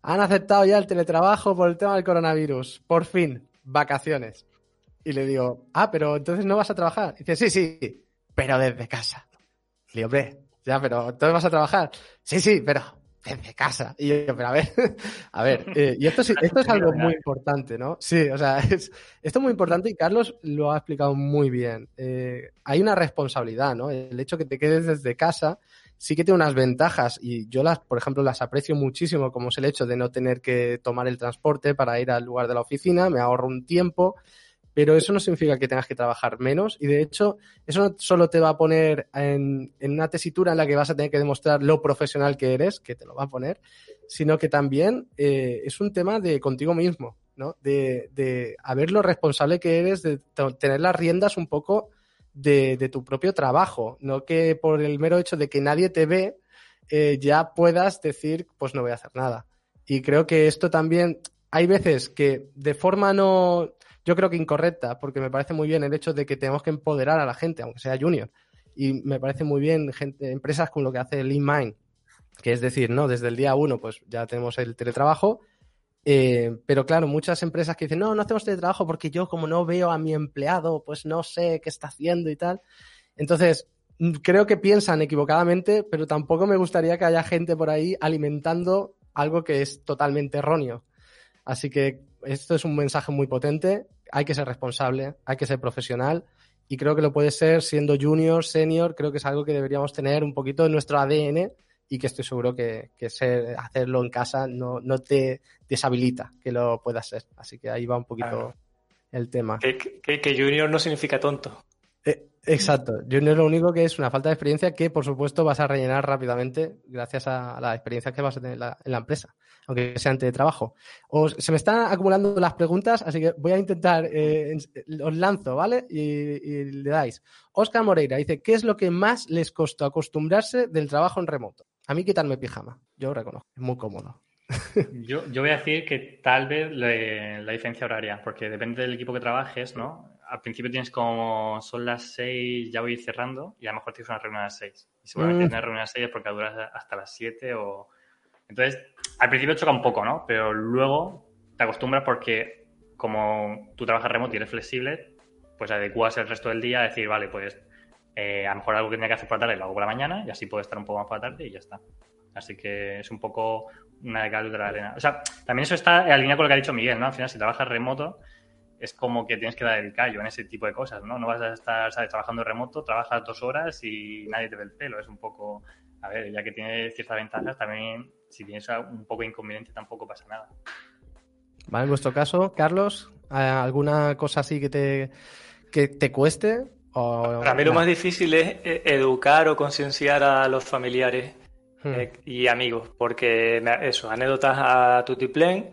Han aceptado ya el teletrabajo por el tema del coronavirus. Por fin, vacaciones. Y le digo, ah, pero entonces no vas a trabajar. Y dice, sí, sí, pero desde casa. Le digo, hombre, ya, pero entonces vas a trabajar. Sí, sí, pero desde casa. Y yo, pero a ver, a ver, eh, y esto, esto es algo muy importante, ¿no? Sí, o sea, es, esto es muy importante y Carlos lo ha explicado muy bien. Eh, hay una responsabilidad, ¿no? El hecho que te quedes desde casa sí que tiene unas ventajas y yo las, por ejemplo, las aprecio muchísimo, como es el hecho de no tener que tomar el transporte para ir al lugar de la oficina, me ahorro un tiempo, pero eso no significa que tengas que trabajar menos y de hecho eso no solo te va a poner en, una tesitura en la que vas a tener que demostrar lo profesional que eres, que te lo va a poner, sino que también eh, es un tema de contigo mismo, ¿no? De, de a ver lo responsable que eres, de tener las riendas un poco de, tu propio trabajo, no que por el mero hecho de que nadie te ve eh, ya puedas decir pues no voy a hacer nada. Y creo que esto también hay veces que de forma no yo creo que incorrecta, porque me parece muy bien el hecho de que tenemos que empoderar a la gente, aunque sea junior. Y me parece muy bien gente, empresas con lo que hace Lean Mind, que es decir, no, desde el día uno, pues ya tenemos el teletrabajo. Eh, pero claro, muchas empresas que dicen, no, no hacemos teletrabajo porque yo como no veo a mi empleado, pues no sé qué está haciendo y tal. Entonces, creo que piensan equivocadamente, pero tampoco me gustaría que haya gente por ahí alimentando algo que es totalmente erróneo. Así que esto es un mensaje muy potente. Hay que ser responsable, hay que ser profesional y creo que lo puede ser siendo junior, senior. Creo que es algo que deberíamos tener un poquito en nuestro ADN y que estoy seguro que, ser, hacerlo en casa no, no te deshabilita que lo puedas ser. Así que ahí va un poquito el tema. Que, que, junior no significa tonto. Eh, exacto. Junior lo único que es una falta de experiencia que, por supuesto, vas a rellenar rápidamente gracias a la experiencia que vas a tener en la empresa aunque sea ante trabajo. Os, se me están acumulando las preguntas, así que voy a intentar, eh, os lanzo, ¿vale? Y, le dais. Oscar Moreira dice, ¿qué es lo que más les costó acostumbrarse del trabajo en remoto? A mí quitarme pijama, yo reconozco, es muy cómodo. yo, yo voy a decir que tal vez la diferencia horaria, porque depende del equipo que trabajes, ¿no? Al principio tienes como son las seis, ya voy cerrando, y a lo mejor tienes una reunión a las seis. Y seguramente mm. una reunión a las seis es porque duras hasta las siete o entonces, al principio choca un poco, ¿no? Pero luego te acostumbras porque como tú trabajas remoto y eres flexible, pues adecuas el resto del día a decir, vale, pues eh, a lo mejor algo que tenía que hacer por la tarde lo hago por la mañana y así puedo estar un poco más por la tarde y ya está. Así que es un poco una de de la arena. O sea, también eso está en línea con lo que ha dicho Miguel, ¿no? Al final, si trabajas remoto, es como que tienes que dar el callo en ese tipo de cosas, ¿no? No vas a estar, ¿sabes? Trabajando remoto, trabajas dos horas y nadie te ve el pelo. Es un poco, a ver, ya que tiene ciertas ventajas, también si tienes un poco de inconveniente tampoco pasa nada. Vale, en vuestro caso, Carlos, ¿alguna cosa así que te, que te cueste? Para mí lo más difícil es eh, educar o concienciar a los familiares hmm. eh, y amigos, porque eso, anécdotas a tutiplén.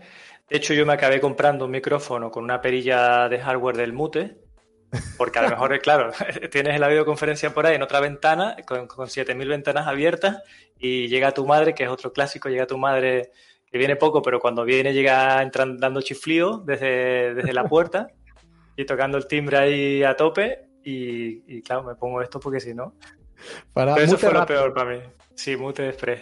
De hecho, yo me acabé comprando un micrófono con una perilla de hardware del Mute, porque a lo mejor, claro, tienes la videoconferencia por ahí en otra ventana, con, con 7.000 ventanas abiertas, y llega tu madre, que es otro clásico, llega tu madre que viene poco, pero cuando viene llega entrando, dando chiflío desde, desde la puerta y tocando el timbre ahí a tope. Y, claro, me pongo esto porque si no. Para eso fue lo peor para mí. Sí, mute express.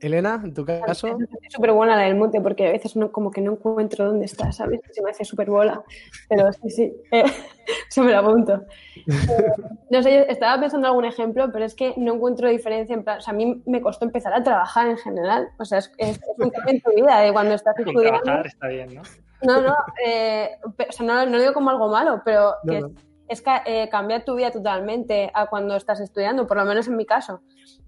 Elena, en tu caso. Es súper buena la del mute porque a veces no, como que no encuentro dónde está, ¿sabes? Se me hace súper bola. Pero sí, sí, eh, se me la apunto. Eh, no sé, yo estaba pensando en algún ejemplo, pero es que no encuentro diferencia. En plan, o sea, a mí me costó empezar a trabajar en general. O sea, es, es, un cambio en tu vida de cuando estás estudiando. Trabajar está bien, ¿no? No, no, eh, o sea, no, no, lo digo como algo malo, pero que es eh, cambiar tu vida totalmente a cuando estás estudiando, por lo menos en mi caso.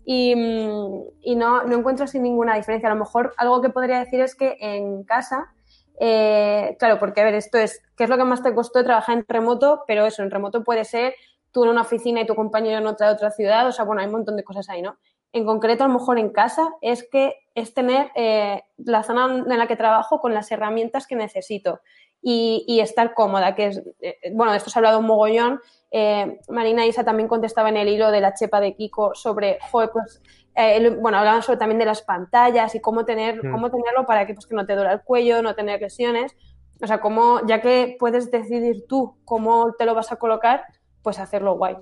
Y, mm, y no, no, encuentro sin ninguna diferencia. A lo mejor algo que podría decir es que en casa, eh, claro, porque a ver, esto es, ¿qué es lo que más te costó trabajar en remoto? Pero eso, en remoto puede ser tú en una oficina y tu compañero en otra, otra ciudad, o sea, bueno, hay un montón de cosas ahí, ¿no? En concreto, a lo mejor en casa, es que es tener eh, la zona en la que trabajo con las herramientas que necesito y, estar cómoda, que es, eh, bueno, de esto se ha hablado un mogollón. Eh, Marina Isa también contestaba en el hilo de la chepa de Kiko sobre, joder, pues, eh, bueno, hablaban sobre también de las pantallas y cómo tener, mm. cómo tenerlo para que, pues, que no te duele el cuello, no tener lesiones. O sea, cómo, ya que puedes decidir tú cómo te lo vas a colocar, pues hacerlo guay.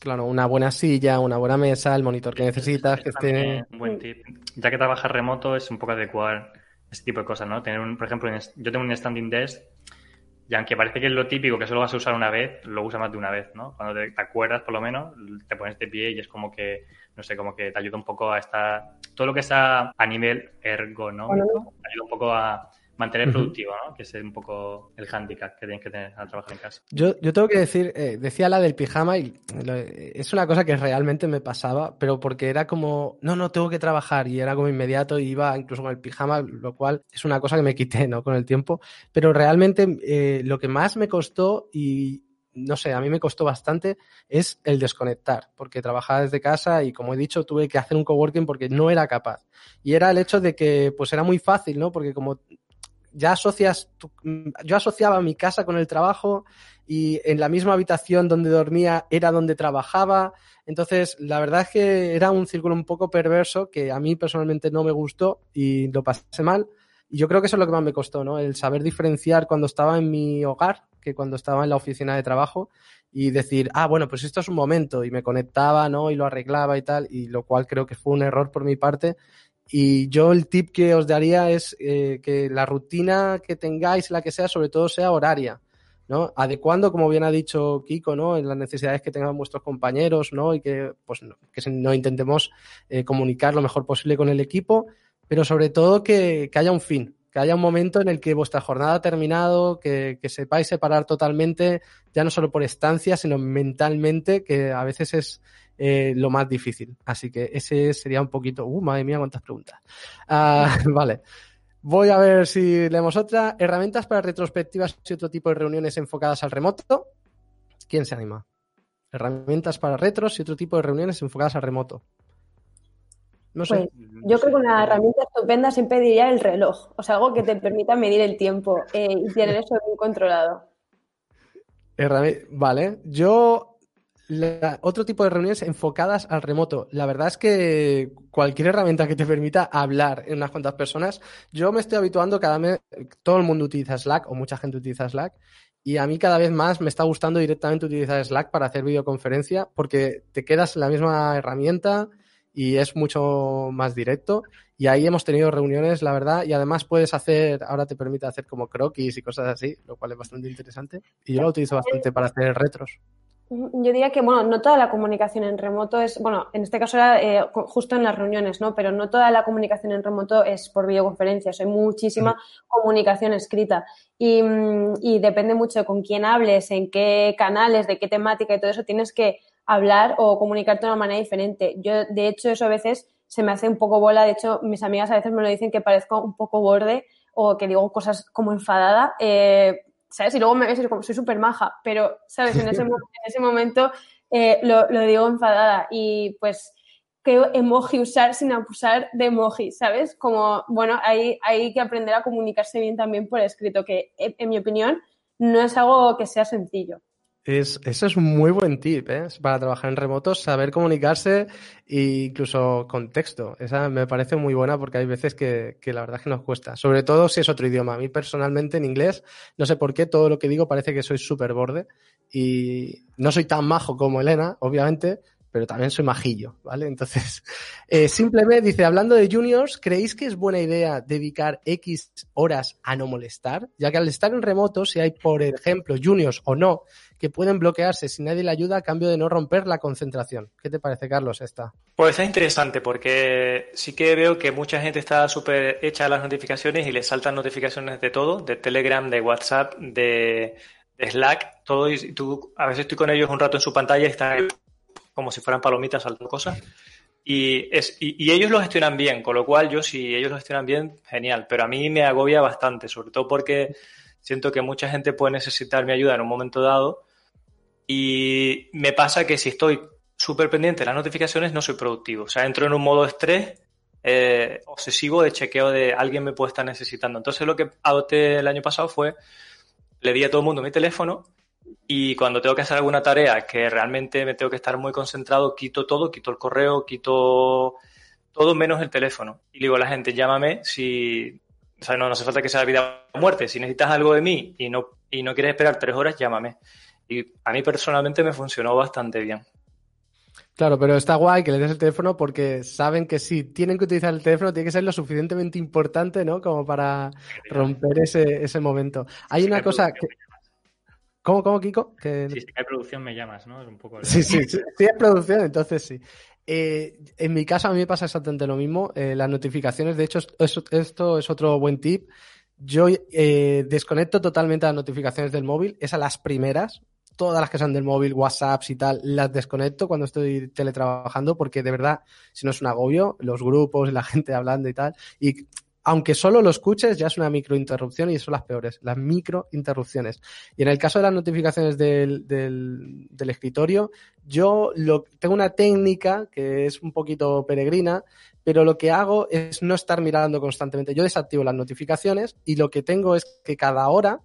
Claro, una buena silla, una buena mesa, el monitor que necesitas, que esté... Un buen tip. Ya que trabajas remoto, es un poco adecuar ese tipo de cosas, ¿no? Tener un, por ejemplo, yo tengo un standing desk Y aunque parece que es lo típico, que solo vas a usar una vez, lo usa más de una vez, ¿no? Cuando te, acuerdas, por lo menos, te pones de pie y es como que, no sé, como que te ayuda un poco a estar... Todo lo que está a nivel ergonómico, te ayuda un poco a mantener productivo, ¿no? Que es un poco el hándicap que tienes que tener al trabajar en casa. Yo, yo tengo que decir, eh, decía la del pijama y es una cosa que realmente me pasaba, pero porque era como, no, no, tengo que trabajar y era como inmediato y iba incluso con el pijama, lo cual es una cosa que me quité, ¿no? Con el tiempo, pero realmente eh, lo que más me costó y no sé, a mí me costó bastante es el desconectar, porque trabajaba desde casa y como he dicho, tuve que hacer un coworking porque no era capaz. Y era el hecho de que pues era muy fácil, ¿no? Porque como ya asocias, yo asociaba mi casa con el trabajo y en la misma habitación donde dormía era donde trabajaba. Entonces, la verdad es que era un círculo un poco perverso que a mí personalmente no me gustó y lo pasé mal. Y yo creo que eso es lo que más me costó, ¿no? El saber diferenciar cuando estaba en mi hogar que cuando estaba en la oficina de trabajo y decir, ah, bueno, pues esto es un momento y me conectaba, ¿no? Y lo arreglaba y tal, y lo cual creo que fue un error por mi parte y yo el tip que os daría es eh, que la rutina que tengáis, la que sea, sobre todo sea horaria, ¿no? Adecuando, como bien ha dicho Kiko, ¿no? En las necesidades que tengan vuestros compañeros, ¿no? Y que, pues, no, que no intentemos eh, comunicar lo mejor posible con el equipo, pero sobre todo que, que, haya un fin, que haya un momento en el que vuestra jornada ha terminado, que, que sepáis separar totalmente, ya no solo por estancia, sino mentalmente, que a veces es eh, lo más difícil. Así que ese sería un poquito. Uh, madre mía, cuántas preguntas. Ah, vale. Voy a ver si leemos otra. Herramientas para retrospectivas y otro tipo de reuniones enfocadas al remoto. ¿Quién se anima? Herramientas para retros y otro tipo de reuniones enfocadas al remoto. No sé. Pues, yo creo que una herramienta estupenda siempre diría el reloj, o sea, algo que te permita medir el tiempo eh, y tener eso bien controlado. Vale, yo otro tipo de reuniones enfocadas al remoto. La verdad es que cualquier herramienta que te permita hablar en unas cuantas personas, yo me estoy habituando cada vez, todo el mundo utiliza Slack o mucha gente utiliza Slack y a mí cada vez más me está gustando directamente utilizar Slack para hacer videoconferencia porque te quedas en la misma herramienta y es mucho más directo. Y ahí hemos tenido reuniones, la verdad, y además puedes hacer, ahora te permite hacer como croquis y cosas así, lo cual es bastante interesante. Y yo lo utilizo bastante para hacer retros. Yo diría que, bueno, no toda la comunicación en remoto es, bueno, en este caso era eh, justo en las reuniones, ¿no? Pero no toda la comunicación en remoto es por videoconferencias, hay muchísima comunicación escrita. Y, mm, y, depende mucho de con quién hables, en qué canales, de qué temática y todo eso, tienes que hablar o comunicarte de una manera diferente. Yo, de hecho, eso a veces se me hace un poco bola, de hecho, mis amigas a veces me lo dicen que parezco un poco borde o que digo cosas como enfadada, eh, ¿sabes? Y luego me ves como soy súper maja, pero, ¿sabes? En ese, en ese momento eh, lo, lo, digo enfadada y pues qué emoji usar sin abusar de emoji, ¿sabes? Como, bueno, hay, hay que aprender a comunicarse bien también por escrito, que en mi opinión no es algo que sea sencillo. Es, eso es un muy buen tip, ¿eh? Para trabajar en remoto, saber comunicarse e incluso con texto. Esa me parece muy buena porque hay veces que, que, la verdad es que nos cuesta. Sobre todo si es otro idioma. A mí personalmente en inglés, no sé por qué, todo lo que digo parece que soy súper borde y no soy tan majo como Elena, obviamente, pero también soy majillo, ¿vale? Entonces, eh, simplemente dice, hablando de juniors, ¿creéis que es buena idea dedicar X horas a no molestar? Ya que al estar en remoto, si hay, por ejemplo, juniors o no, que pueden bloquearse si nadie le ayuda a cambio de no romper la concentración. ¿Qué te parece, Carlos, esta? Pues es interesante porque sí que veo que mucha gente está súper hecha a las notificaciones y le saltan notificaciones de todo, de Telegram, de WhatsApp, de, Slack, todo, y tú a veces estoy con ellos un rato en su pantalla y están como si fueran palomitas saltando cosas. Y, es, y, ellos lo gestionan bien, con lo cual yo si ellos lo gestionan bien, genial, pero a mí me agobia bastante, sobre todo porque siento que mucha gente puede necesitar mi ayuda en un momento dado y me pasa que si estoy súper pendiente de las notificaciones no soy productivo, o sea, entro en un modo estrés eh, obsesivo de chequeo de alguien me puede estar necesitando. Entonces lo que adopté el año pasado fue, le di a todo el mundo mi teléfono y cuando tengo que hacer alguna tarea que realmente me tengo que estar muy concentrado, quito todo, quito el correo, quito todo menos el teléfono. Y digo a la gente, llámame si, o sea, no, no hace falta que sea vida o muerte. Si necesitas algo de mí y no, y no quieres esperar tres horas, llámame. Y a mí personalmente me funcionó bastante bien. Claro, pero está guay que le des el teléfono porque saben que si tienen que utilizar el teléfono tiene que ser lo suficientemente importante, ¿no? Como para romper ese, ese momento. Hay una cosa que, ¿Cómo, cómo, Kiko? Que... Si hay producción me llamas, ¿no? Es un poco... Sí, sí, sí, sí, hay producción, entonces sí. Eh, en mi caso a mí me pasa exactamente lo mismo. Eh, las notificaciones, de hecho, esto es otro buen tip. Yo eh, desconecto totalmente las notificaciones del móvil, es a las primeras, todas las que son del móvil, WhatsApps y tal, las desconecto cuando estoy teletrabajando porque de verdad, si no es un agobio, los grupos y la gente hablando y tal. Y aunque solo lo escuches, ya es una microinterrupción y son las peores, las microinterrupciones. Y en el caso de las notificaciones del, del, del escritorio, yo lo, tengo una técnica que es un poquito peregrina, pero lo que hago es no estar mirando constantemente. Yo desactivo las notificaciones y lo que tengo es que cada hora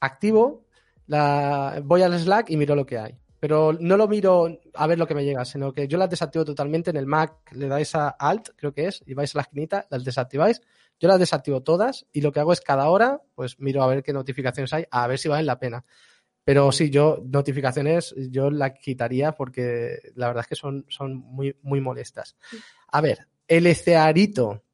activo, la, voy al Slack y miro lo que hay. Pero no lo miro a ver lo que me llega, sino que yo las desactivo totalmente en el Mac, le dais a Alt, creo que es, y vais a la esquinita, las desactiváis. Yo las desactivo todas y lo que hago es cada hora, pues miro a ver qué notificaciones hay, a ver si valen la pena. Pero sí, yo notificaciones yo la quitaría porque la verdad es que son, son muy, muy molestas. A ver, el Ecearito.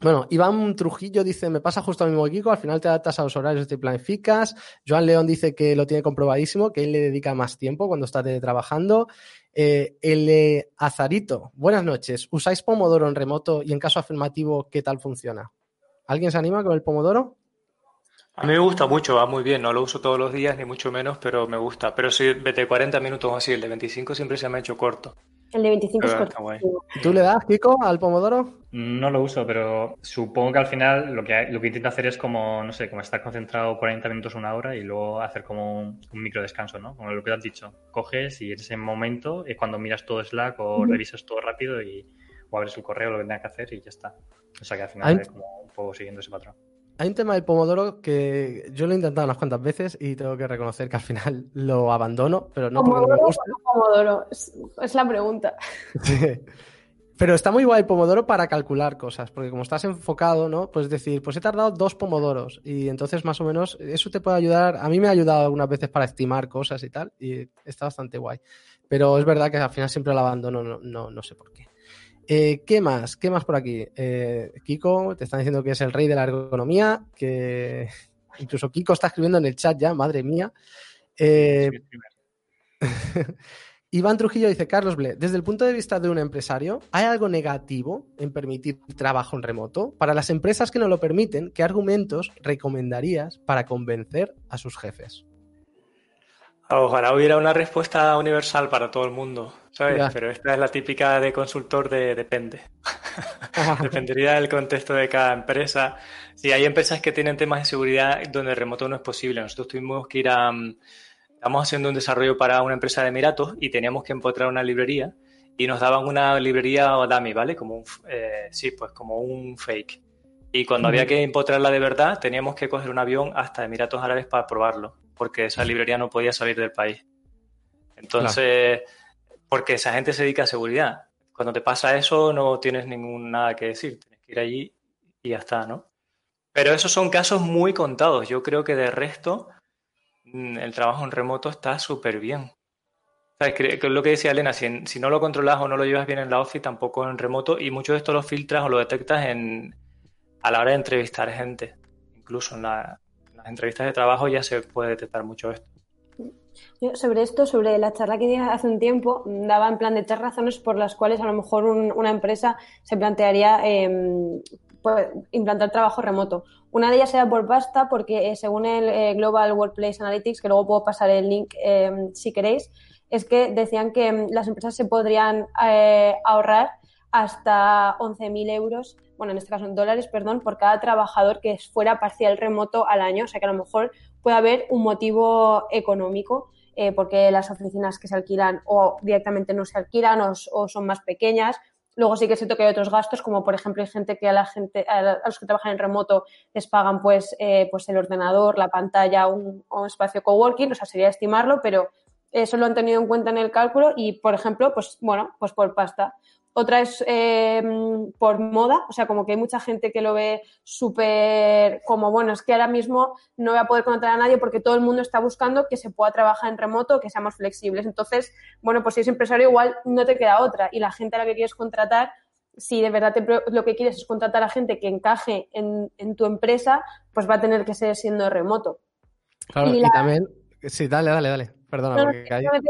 Bueno, Iván Trujillo dice, me pasa justo al mismo Kiko, al final te adaptas a los horarios te planificas. Joan León dice que lo tiene comprobadísimo, que él le dedica más tiempo cuando está trabajando. Eh, el Azarito, buenas noches. ¿Usáis Pomodoro en remoto y en caso afirmativo, qué tal funciona? ¿Alguien se anima con el Pomodoro? A mí me gusta mucho, va muy bien. No lo uso todos los días, ni mucho menos, pero me gusta. Pero si vete 40 minutos así, el de 25 siempre se me ha hecho corto. El de 25 es corto. ¿Tú le das, Kiko, al Pomodoro? No lo uso, pero supongo que al final lo que, lo que intento hacer es como, no sé, como estar concentrado 40 minutos, una hora y luego hacer como un, micro descanso, ¿no? Como lo que te has dicho. Coges y en ese momento es cuando miras todo Slack o revisas todo rápido y o abres el correo, lo que tengas que hacer y ya está. O sea que al final es como un poco siguiendo ese patrón. Hay un tema del pomodoro que yo lo he intentado unas cuantas veces y tengo que reconocer que al final lo abandono, pero no porque no me guste. Pomodoro? Es, la pregunta. Sí. Pero está muy guay el pomodoro para calcular cosas, porque como estás enfocado, ¿no? Puedes decir, pues he tardado dos pomodoros y entonces más o menos eso te puede ayudar. A mí me ha ayudado algunas veces para estimar cosas y tal y está bastante guay. Pero es verdad que al final siempre lo abandono, no, no, no sé por qué. Eh, ¿Qué más? ¿Qué más por aquí? Eh, Kiko, te están diciendo que es el rey de la ergonomía, que incluso Kiko está escribiendo en el chat ya, madre mía. Eh, Iván Trujillo dice, Carlos Ble, desde el punto de vista de un empresario, ¿hay algo negativo en permitir trabajo en remoto? Para las empresas que no lo permiten, ¿qué argumentos recomendarías para convencer a sus jefes? Ojalá hubiera una respuesta universal para todo el mundo, ¿sabes? Pero esta es la típica de consultor de depende. Dependería del contexto de cada empresa. Si hay empresas que tienen temas de seguridad donde el remoto no es posible, nosotros tuvimos que ir a... Mm, estamos haciendo un desarrollo para una empresa de Emiratos y teníamos que empotrar una librería y nos daban una librería dummy, ¿vale? Como un, eh, sí, pues como un fake. Y cuando había que empotrarla de verdad, teníamos que coger un avión hasta Emiratos Árabes para probarlo porque esa librería no podía salir del país. Entonces, porque esa gente se dedica a seguridad. Cuando te pasa eso, no tienes ningún nada que decir. Tienes que ir allí y ya está, ¿no? Pero esos son casos muy contados. Yo creo que de resto, mm, el trabajo en remoto está súper bien. ¿Sabes? Que, lo que decía Elena, si, si, no lo controlas o no lo llevas bien en la office, tampoco en remoto, y mucho de esto lo filtras o lo detectas en, a la hora de entrevistar gente, incluso en la, entrevistas de trabajo ya se puede detectar mucho esto. sobre esto, sobre la charla que di hace un tiempo, daba en plan de tres razones por las cuales a lo mejor una empresa se plantearía em, pues, implantar trabajo remoto. Una de ellas era por pasta, porque eh, según el eh, Global Workplace Analytics, que luego puedo pasar el link em, si queréis, es que decían que em, las empresas se podrían eh, ahorrar hasta 11.000 euros bueno, en este caso en dólares, perdón, por cada trabajador que fuera parcial remoto al año. O sea que a lo mejor puede haber un motivo económico, eh, porque las oficinas que se alquilan o directamente no se alquilan o, son más pequeñas. Luego sí que es cierto que hay otros gastos, como por ejemplo hay gente que a la gente, a los que trabajan en remoto les pagan pues, eh, pues el ordenador, la pantalla, un, un espacio coworking, o sea, sería estimarlo, pero eso lo han tenido en cuenta en el cálculo y, por ejemplo, pues bueno, pues por pasta. Otra es eh, por moda, o sea, como que hay mucha gente que lo ve súper como, bueno, es que ahora mismo no voy a poder contratar a nadie porque todo el mundo está buscando que se pueda trabajar en remoto, que seamos flexibles. Entonces, bueno, pues si es empresario igual no te queda otra y la gente a la que quieres contratar si de verdad lo que quieres es contratar a gente que encaje en, tu empresa, pues va a tener que ser siendo remoto. Claro, y, también Sí, dale, dale, dale. Perdona.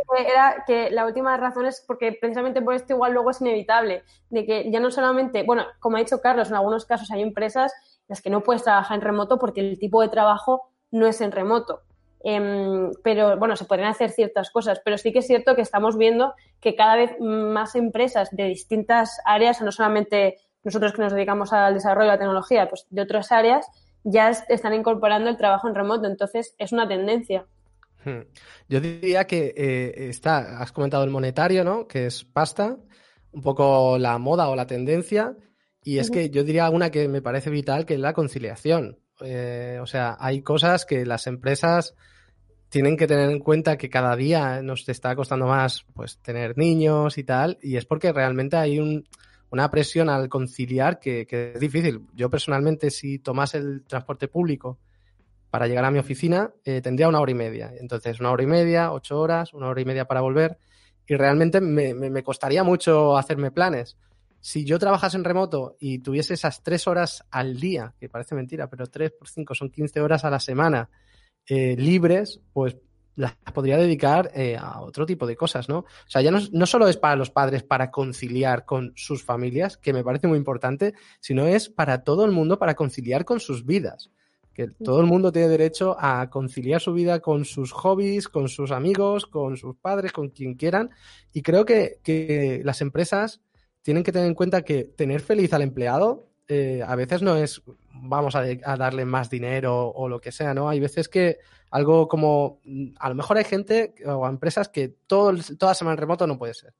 porque era que la última razón es porque precisamente por esto igual luego es inevitable, de que ya no solamente, bueno, como ha dicho Carlos, en algunos casos hay empresas en las que no puedes trabajar en remoto porque el tipo de trabajo no es en remoto. Em, pero bueno, se podrían hacer ciertas cosas, pero sí que es cierto que estamos viendo que cada vez más empresas de distintas áreas, no solamente nosotros que nos dedicamos al desarrollo de la tecnología, pues de otras áreas, ya están incorporando el trabajo en remoto. Entonces, es una tendencia. Hmm. Yo diría que eh, está, has comentado el monetario, ¿no? Que es pasta, un poco la moda o la tendencia. Y es que yo diría una que me parece vital, que es la conciliación. Eh, o sea, hay cosas que las empresas tienen que tener en cuenta que cada día nos está costando más pues tener niños y tal, y es porque realmente hay una presión al conciliar que, es difícil. Yo personalmente, si tomase el transporte público para llegar a mi oficina, eh, tendría una hora y media. Entonces, una hora y media, ocho horas, una hora y media para volver, y realmente me, me costaría mucho hacerme planes si yo trabajase en remoto y tuviese esas tres horas al día, que parece mentira, pero tres por cinco son 15 horas a la semana eh, libres, pues las podría dedicar eh, a otro tipo de cosas, ¿no? O sea, ya no, no, solo es para los padres para conciliar con sus familias, que me parece muy importante, sino es para todo el mundo para conciliar con sus vidas. Que todo el mundo tiene derecho a conciliar su vida con sus hobbies, con sus amigos, con sus padres, con quien quieran. Y creo que, que las empresas tienen que tener en cuenta que tener feliz al empleado eh, a veces no es vamos a, darle más dinero o lo que sea, ¿no? Hay veces que algo como, mm, a lo mejor hay gente o empresas que todo, toda semana en remoto no puede ser.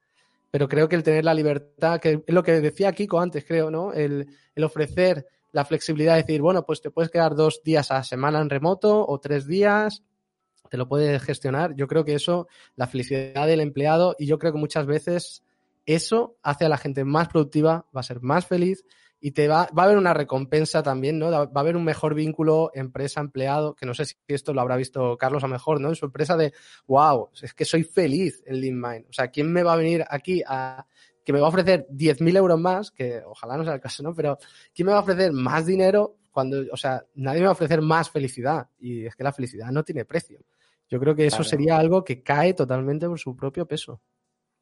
Pero creo que el tener la libertad, que es lo que decía Kiko antes, creo, ¿no? El, el ofrecer la flexibilidad de decir, bueno, pues te puedes quedar dos días a la semana en remoto o tres días, te lo puedes gestionar. Yo creo que eso, la felicidad del empleado, y yo creo que muchas veces eso hace a la gente más productiva, va a ser más feliz y te va, va a haber una recompensa también, ¿no? Va a haber un mejor vínculo empresa-empleado, que no sé si esto lo habrá visto Carlos a mejor, ¿no? En su empresa de, wow, es que soy feliz en LeanMind. O sea, ¿quién me va a venir aquí a que me va a ofrecer 10.000 euros más, que ojalá no sea el caso, ¿no? Pero ¿quién me va a ofrecer más dinero cuando, o sea, nadie me va a ofrecer más felicidad? Y es que la felicidad no tiene precio. Yo creo que eso sería algo que cae totalmente por su propio peso.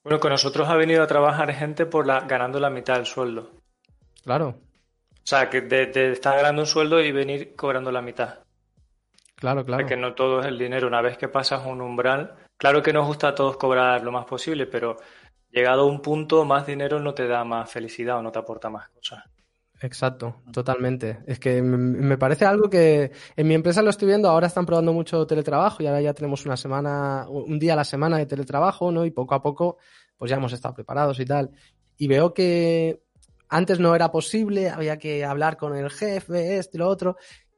Bueno, con nosotros ha venido a trabajar gente por la, ganando la mitad del sueldo. Claro. O sea, que de, estar ganando un sueldo y venir cobrando la mitad. Claro, claro. que no todo es el dinero. Una vez que pasas un umbral, claro que nos gusta a todos cobrar lo más posible, pero llegado a un punto, más dinero no te da más felicidad o no te aporta más cosas. Exacto, totalmente. Es que me parece algo que en mi empresa lo estoy viendo, ahora están probando mucho teletrabajo y ahora ya tenemos una semana, un día a la semana de teletrabajo, ¿no? Y poco a poco, pues ya hemos estado preparados y tal. Y veo que antes no era posible, había que hablar con el jefe, esto y lo otro.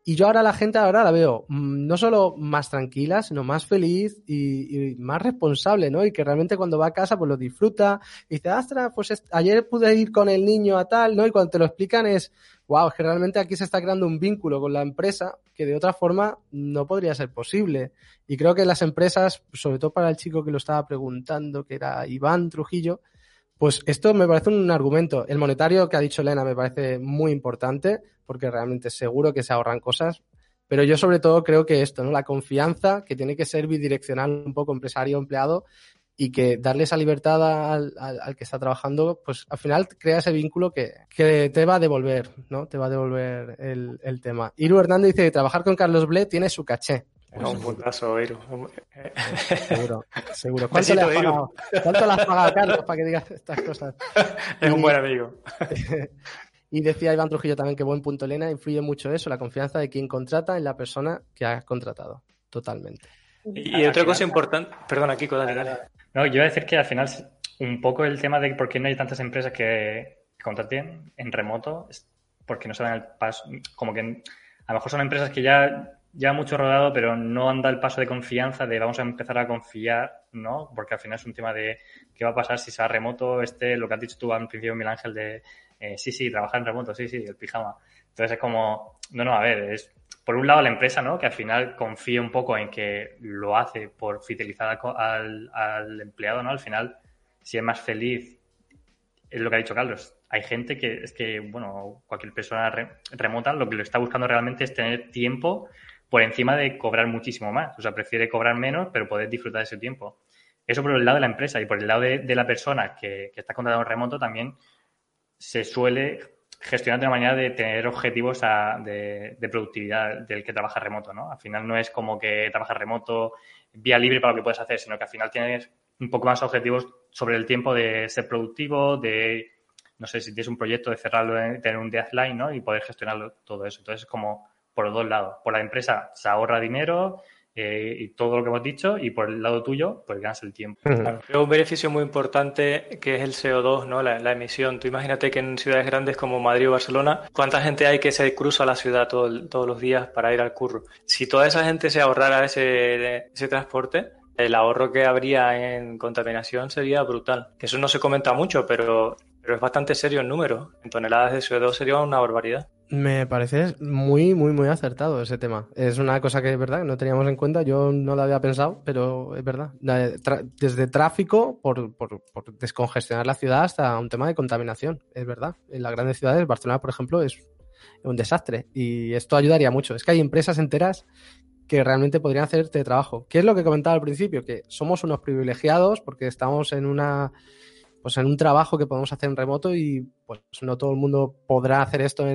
Y yo ahora la gente ahora la veo mm, no solo más tranquila, sino más feliz y, más responsable, ¿no? Y que realmente cuando va a casa pues lo disfruta y dice, astra, pues ayer pude ir con el niño a tal, ¿no? Y cuando te lo explican es, wow, es que realmente aquí se está creando un vínculo con la empresa que de otra forma no podría ser posible. Y creo que las empresas, sobre todo para el chico que lo estaba preguntando, que era Iván Trujillo, pues esto me parece un argumento. El monetario que ha dicho Elena me parece muy importante porque realmente seguro que se ahorran cosas. Pero yo sobre todo creo que esto, ¿no? La confianza que tiene que ser bidireccional un poco empresario-empleado y que darle esa libertad al, al, que está trabajando, pues al final crea ese vínculo que, que, te va a devolver, ¿no? Te va a devolver el, el tema. Iru Hernández dice que trabajar con Carlos Ble tiene su caché. Es un puntazo, Iru. Seguro, seguro. ¿Cuánto, le has, pagado, ¿Cuánto le has pagado a Carlos para que digas estas cosas? Es un buen amigo. Y decía Iván Trujillo también que buen punto, Elena, influye mucho eso, la confianza de quien contrata en la persona que ha contratado. Totalmente. Y, otra cosa importante, perdona, Kiko, dale, dale. No, yo iba a decir que al final un poco el tema de por qué no hay tantas empresas que contraten en remoto, es porque no se dan el paso, como que a lo mejor son empresas que ya ya mucho rodado, pero no anda el paso de confianza de vamos a empezar a confiar, ¿no? Porque al final es un tema de qué va a pasar si sea remoto, este, lo que has dicho tú al principio, Miguel Ángel, de eh, sí, sí, trabajar en remoto, sí, sí, el pijama. Entonces es como, no, no, a ver, es por un lado la empresa, ¿no? Que al final confía un poco en que lo hace por fidelizar al, al empleado, ¿no? Al final, si es más feliz, es lo que ha dicho Carlos. Hay gente que es que, bueno, cualquier persona remota lo que lo está buscando realmente es tener tiempo por encima de cobrar muchísimo más. O sea, prefiere cobrar menos, pero poder disfrutar de ese tiempo. Eso por el lado de la empresa y por el lado de, la persona que, está contratado en remoto también se suele gestionar de una manera de tener objetivos de, productividad del que trabaja remoto, ¿no? Al final no es como que trabaja remoto vía libre para lo que puedes hacer, sino que al final tienes un poco más objetivos sobre el tiempo de ser productivo, de, no sé, si tienes un proyecto de cerrarlo, de tener un deadline, ¿no? Y poder gestionarlo todo eso. Entonces, es como por los dos lados. Por la empresa se ahorra dinero eh, y todo lo que hemos dicho, y por el lado tuyo, pues ganas el tiempo. Creo un beneficio muy importante que es el CO2, ¿no? La, emisión. Tú imagínate que en ciudades grandes como Madrid o Barcelona, ¿cuánta gente hay que se cruza la ciudad todos los días para ir al curro? Si toda esa gente se ahorrara ese, ese transporte, el ahorro que habría en contaminación sería brutal. Eso no se comenta mucho, pero, pero es bastante serio el número. En toneladas de CO2 sería una barbaridad. Me parece muy, muy, muy acertado ese tema. Es una cosa que es verdad, no teníamos en cuenta, yo no lo había pensado, pero es verdad. Desde tráfico, por, por, descongestionar la ciudad, hasta un tema de contaminación, es verdad. En las grandes ciudades, Barcelona, por ejemplo, es un desastre y esto ayudaría mucho. Es que hay empresas enteras que realmente podrían hacer este trabajo. ¿Qué es lo que comentaba al principio? Que somos unos privilegiados porque estamos en una pues en un trabajo que podemos hacer en remoto y pues no todo el mundo podrá hacer esto con,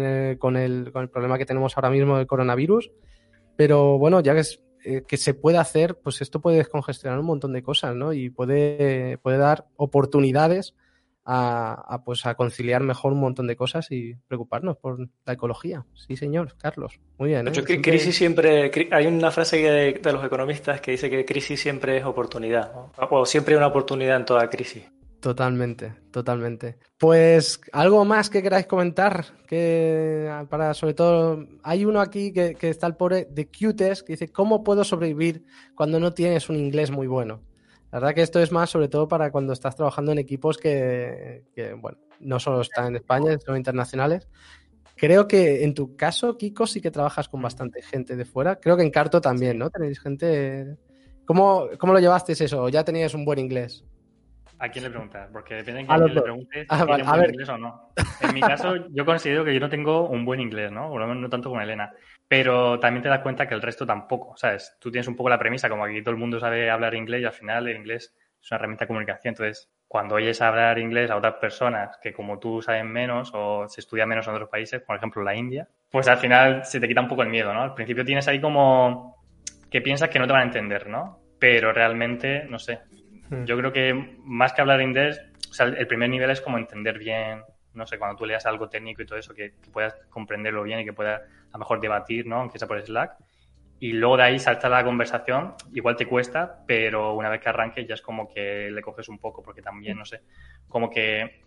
el, con, el, problema que tenemos ahora mismo del coronavirus. Pero bueno, ya que, es, eh, que se puede hacer, pues esto puede descongestionar un montón de cosas, ¿no? Y puede, puede dar oportunidades a, pues a conciliar mejor un montón de cosas y preocuparnos por la ecología. Sí, señor, Carlos. Muy bien. ¿eh? crisis siempre, hay una frase de, de, los economistas que dice que crisis siempre es oportunidad, o siempre hay una oportunidad en toda crisis. Totalmente, totalmente. Pues algo más que queráis comentar, que para sobre todo, hay uno aquí que, está el pobre de Cutes, que dice, ¿cómo puedo sobrevivir cuando no tienes un inglés muy bueno? La verdad que esto es más sobre todo para cuando estás trabajando en equipos que, bueno, no solo están en España, sino internacionales. Creo que en tu caso, Kiko, sí que trabajas con bastante gente de fuera. Creo que en Carto también, ¿no? Tenéis gente... ¿Cómo, cómo lo llevasteis eso? ¿Ya tenías un buen inglés? ¿A quién le preguntas? Porque depende de quién le preguntes ah, tiene buen inglés o no. En mi caso, yo considero que yo no tengo un buen inglés, ¿no? Por lo menos no tanto como Elena. Pero también te das cuenta que el resto tampoco, ¿sabes? Tú tienes un poco la premisa, como aquí todo el mundo sabe hablar inglés y al final el inglés es una herramienta de comunicación. Entonces, cuando oyes hablar inglés a otras personas que como tú saben menos o se estudia menos en otros países, por ejemplo la India, pues al final se te quita un poco el miedo, ¿no? Al principio tienes ahí como que piensas que no te van a entender, ¿no? Pero realmente, no sé, Hmm. Yo creo que más que hablar inglés, o sea, el primer nivel es como entender bien, no sé, cuando tú leas algo técnico y todo eso, que, puedas comprenderlo bien y que puedas a lo mejor debatir, ¿no? Aunque sea por Slack. Y luego de ahí salta la conversación, igual te cuesta, pero una vez que arranques ya es como que le coges un poco, porque también, no sé, como que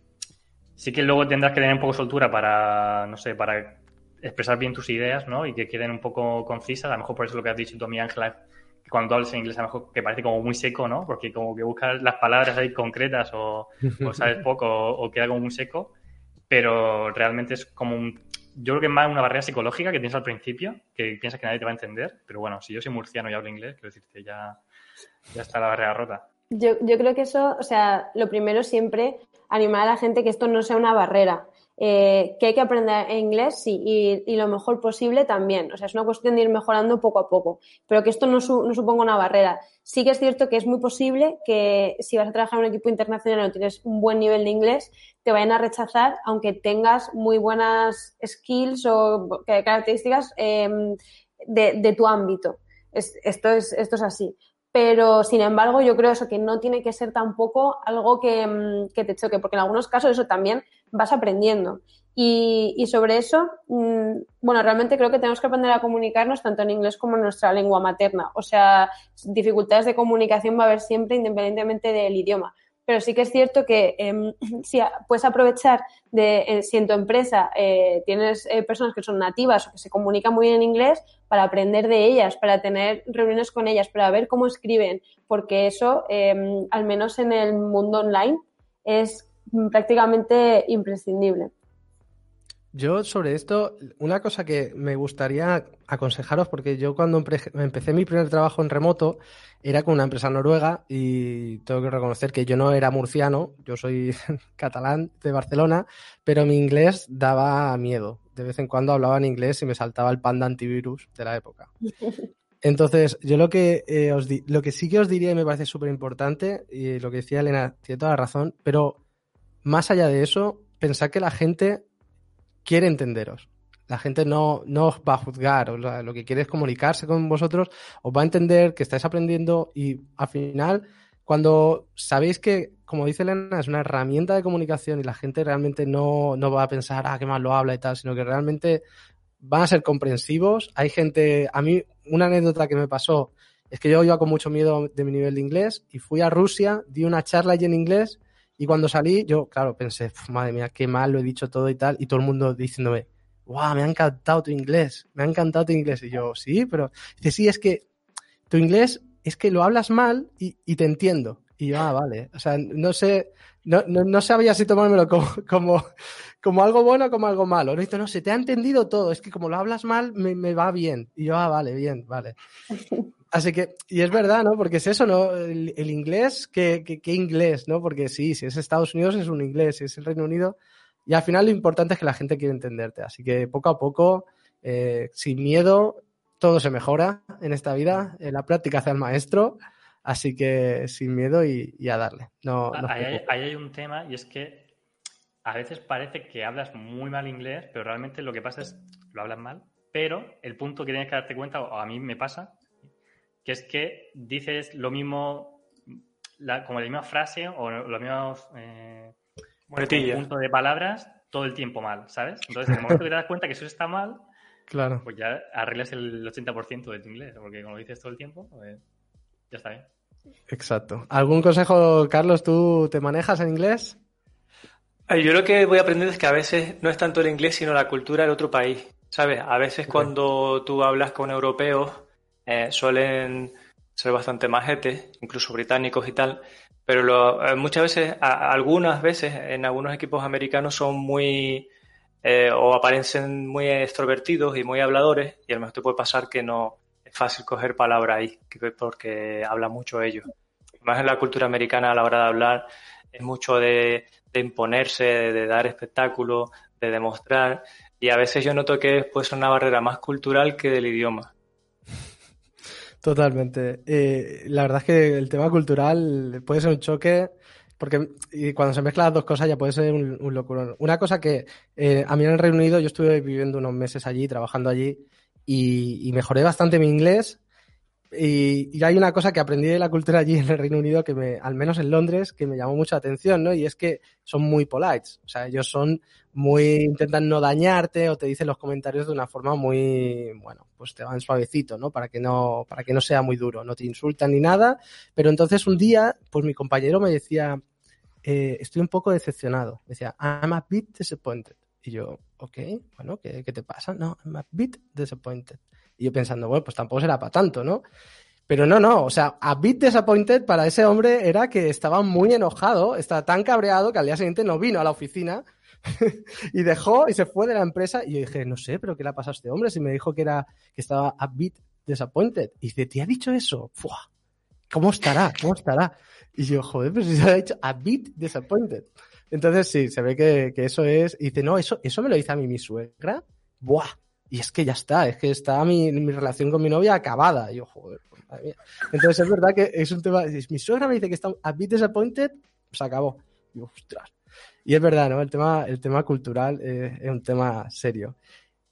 sí que luego tendrás que tener un poco de soltura para, no sé, para expresar bien tus ideas, ¿no? Y que queden un poco concisas. A lo mejor por eso lo que has dicho tú, mi Ángela, cuando hablas en inglés a lo mejor que parece como muy seco, ¿no? Porque como que buscas las palabras ahí concretas o, sabes poco o, queda como muy seco, pero realmente es como un... Yo creo que es más una barrera psicológica que tienes al principio, que piensas que nadie te va a entender, pero bueno, si yo soy murciano y hablo inglés, quiero decirte, ya, ya está la barrera rota. Yo, yo creo que eso, o sea, lo primero siempre, animar a la gente que esto no sea una barrera. Eh, que hay que aprender inglés, sí, y, lo mejor posible también. O sea, es una cuestión de ir mejorando poco a poco, pero que esto no, no, suponga una barrera. Sí que es cierto que es muy posible que si vas a trabajar en un equipo internacional o tienes un buen nivel de inglés, te vayan a rechazar aunque tengas muy buenas skills o características em, de, tu ámbito. esto, es, esto es así pero sin embargo yo creo eso que no tiene que ser tampoco algo que, que, te choque, porque en algunos casos eso también vas aprendiendo. Y, sobre eso, mm, bueno, realmente creo que tenemos que aprender a comunicarnos tanto en inglés como en nuestra lengua materna. O sea, dificultades de comunicación va a haber siempre independientemente del idioma pero sí que es cierto que em, si puedes aprovechar de eh, si en tu empresa eh, tienes eh, personas que son nativas o que se comunican muy bien en inglés, para aprender de ellas, para tener reuniones con ellas, para ver cómo escriben, porque eso, em, al menos en el mundo online, es prácticamente imprescindible. Yo sobre esto, una cosa que me gustaría aconsejaros, porque yo cuando empecé mi primer trabajo en remoto era con una empresa noruega y tengo que reconocer que yo no era murciano, yo soy catalán de Barcelona, pero mi inglés daba miedo. de vez en cuando hablaba en inglés y me saltaba el panda antivirus de la época. Entonces, yo lo que, eh, os lo que sí que os diría y me parece súper importante, y lo que decía Elena, tiene toda la razón, pero más allá de eso, pensad que la gente quiere entenderos. La gente no, no os va a juzgar, o lo que quiere es comunicarse con vosotros, os va a entender que estáis aprendiendo y al final, cuando sabéis que, como dice Elena, es una herramienta de comunicación y la gente realmente no, no va a pensar, ah, qué mal lo habla y tal, sino que realmente van a ser comprensivos. Hay gente, a mí una anécdota que me pasó es que yo iba con mucho miedo de mi nivel de inglés y fui a Rusia, di una charla allí en inglés y cuando salí yo, claro, pensé, madre mía, qué mal lo he dicho todo y tal, y todo el mundo diciéndome, wow, me ha encantado tu inglés, me ha encantado tu inglés. Y yo, sí, pero dice, sí, es que tu inglés es que lo hablas mal y, y te entiendo. Y yo, ah, vale. O sea, no sé, no, no, no sabía si tomármelo como, como, como algo bueno o como algo malo. No, no, se te ha entendido todo. Es que como lo hablas mal, me, me va bien. Y yo, ah, vale, bien, vale. Así que, y es verdad, ¿no? Porque es eso, ¿no? El, el inglés, ¿qué, ¿qué, qué, inglés, ¿no? Porque sí, si es Estados Unidos es un inglés, si es el Reino Unido. Y al final lo importante es que la gente quiere entenderte. Así que poco a poco, eh, sin miedo, todo se mejora en esta vida. En la práctica hace al maestro. Así que sin miedo y, y a darle. No, no ahí, hay, ahí hay un tema y es que a veces parece que hablas muy mal inglés, pero realmente lo que pasa es lo hablas mal. Pero el punto que tienes que darte cuenta, o a mí me pasa, que es que dices lo mismo, la, como la misma frase o los mismos eh, puntos de palabras todo el tiempo mal, ¿sabes? Entonces, en el momento que te das cuenta que eso está mal, claro. pues ya arreglas el 80% de tu inglés, porque como lo dices todo el tiempo, pues ya está bien. Exacto. ¿Algún consejo, Carlos? ¿Tú te manejas en inglés? Yo lo que voy aprendiendo es que a veces no es tanto el inglés, sino la cultura del otro país. ¿Sabes? A veces cuando tú hablas con europeos, eh, suelen ser bastante majetes, incluso británicos y tal, pero lo, eh, muchas veces, a, algunas veces, en algunos equipos americanos son muy, eh, o aparecen muy extrovertidos y muy habladores, y a lo mejor te puede pasar que no fácil coger palabra ahí, porque habla mucho ellos. Más en la cultura americana a la hora de hablar, es mucho de, imponerse, de, dar espectáculo, de demostrar. Y a veces yo noto que puede ser una barrera más cultural que del idioma. Totalmente. Eh, la verdad es que el tema cultural puede ser un choque, porque cuando se mezclan las dos cosas ya puede ser un, un locurón. Una cosa que eh, a mí en el Reino Unido yo estuve viviendo unos meses allí, trabajando allí, y, y mejoré bastante mi inglés, y, y, hay una cosa que aprendí de la cultura allí en el Reino Unido, que me, al menos en Londres, que me llamó mucha atención, ¿no? Y es que son muy polites. O sea, ellos son muy, intentan no dañarte o te dicen los comentarios de una forma muy, bueno, pues te van suavecito, ¿no? Para que no, para que no sea muy duro. No te insultan ni nada. Pero entonces un día, pues mi compañero me decía, eh, estoy un poco decepcionado. Decía, I'm a bit disappointed. Y yo, ok, bueno, ¿qué, qué te pasa? No, I'm a bit disappointed. Y yo pensando, bueno, pues tampoco será para tanto, ¿no? Pero no, no, o sea, a bit disappointed para ese hombre era que estaba muy enojado, estaba tan cabreado que al día siguiente no vino a la oficina y dejó y se fue de la empresa. Y yo dije, no sé, pero ¿qué le ha pasado a este hombre? Si me dijo que era que estaba a bit disappointed. Y dice, ¿te ha dicho eso? ¡Fua! ¿Cómo estará? ¿Cómo estará? Y yo, joder, pero si se ha dicho a bit disappointed. Entonces sí, se ve que, que eso es. Y dice, no, eso, eso me lo dice a mí mi suegra. ¡Buah! y es que ya está, es que está mi, mi relación con mi novia acabada. Y yo, joder, madre mía. Entonces es verdad que es un tema, mi suegra me dice que está a bit disappointed, se acabó. Y yo, ostras. Y es verdad, ¿no? El tema, el tema cultural eh, es un tema serio.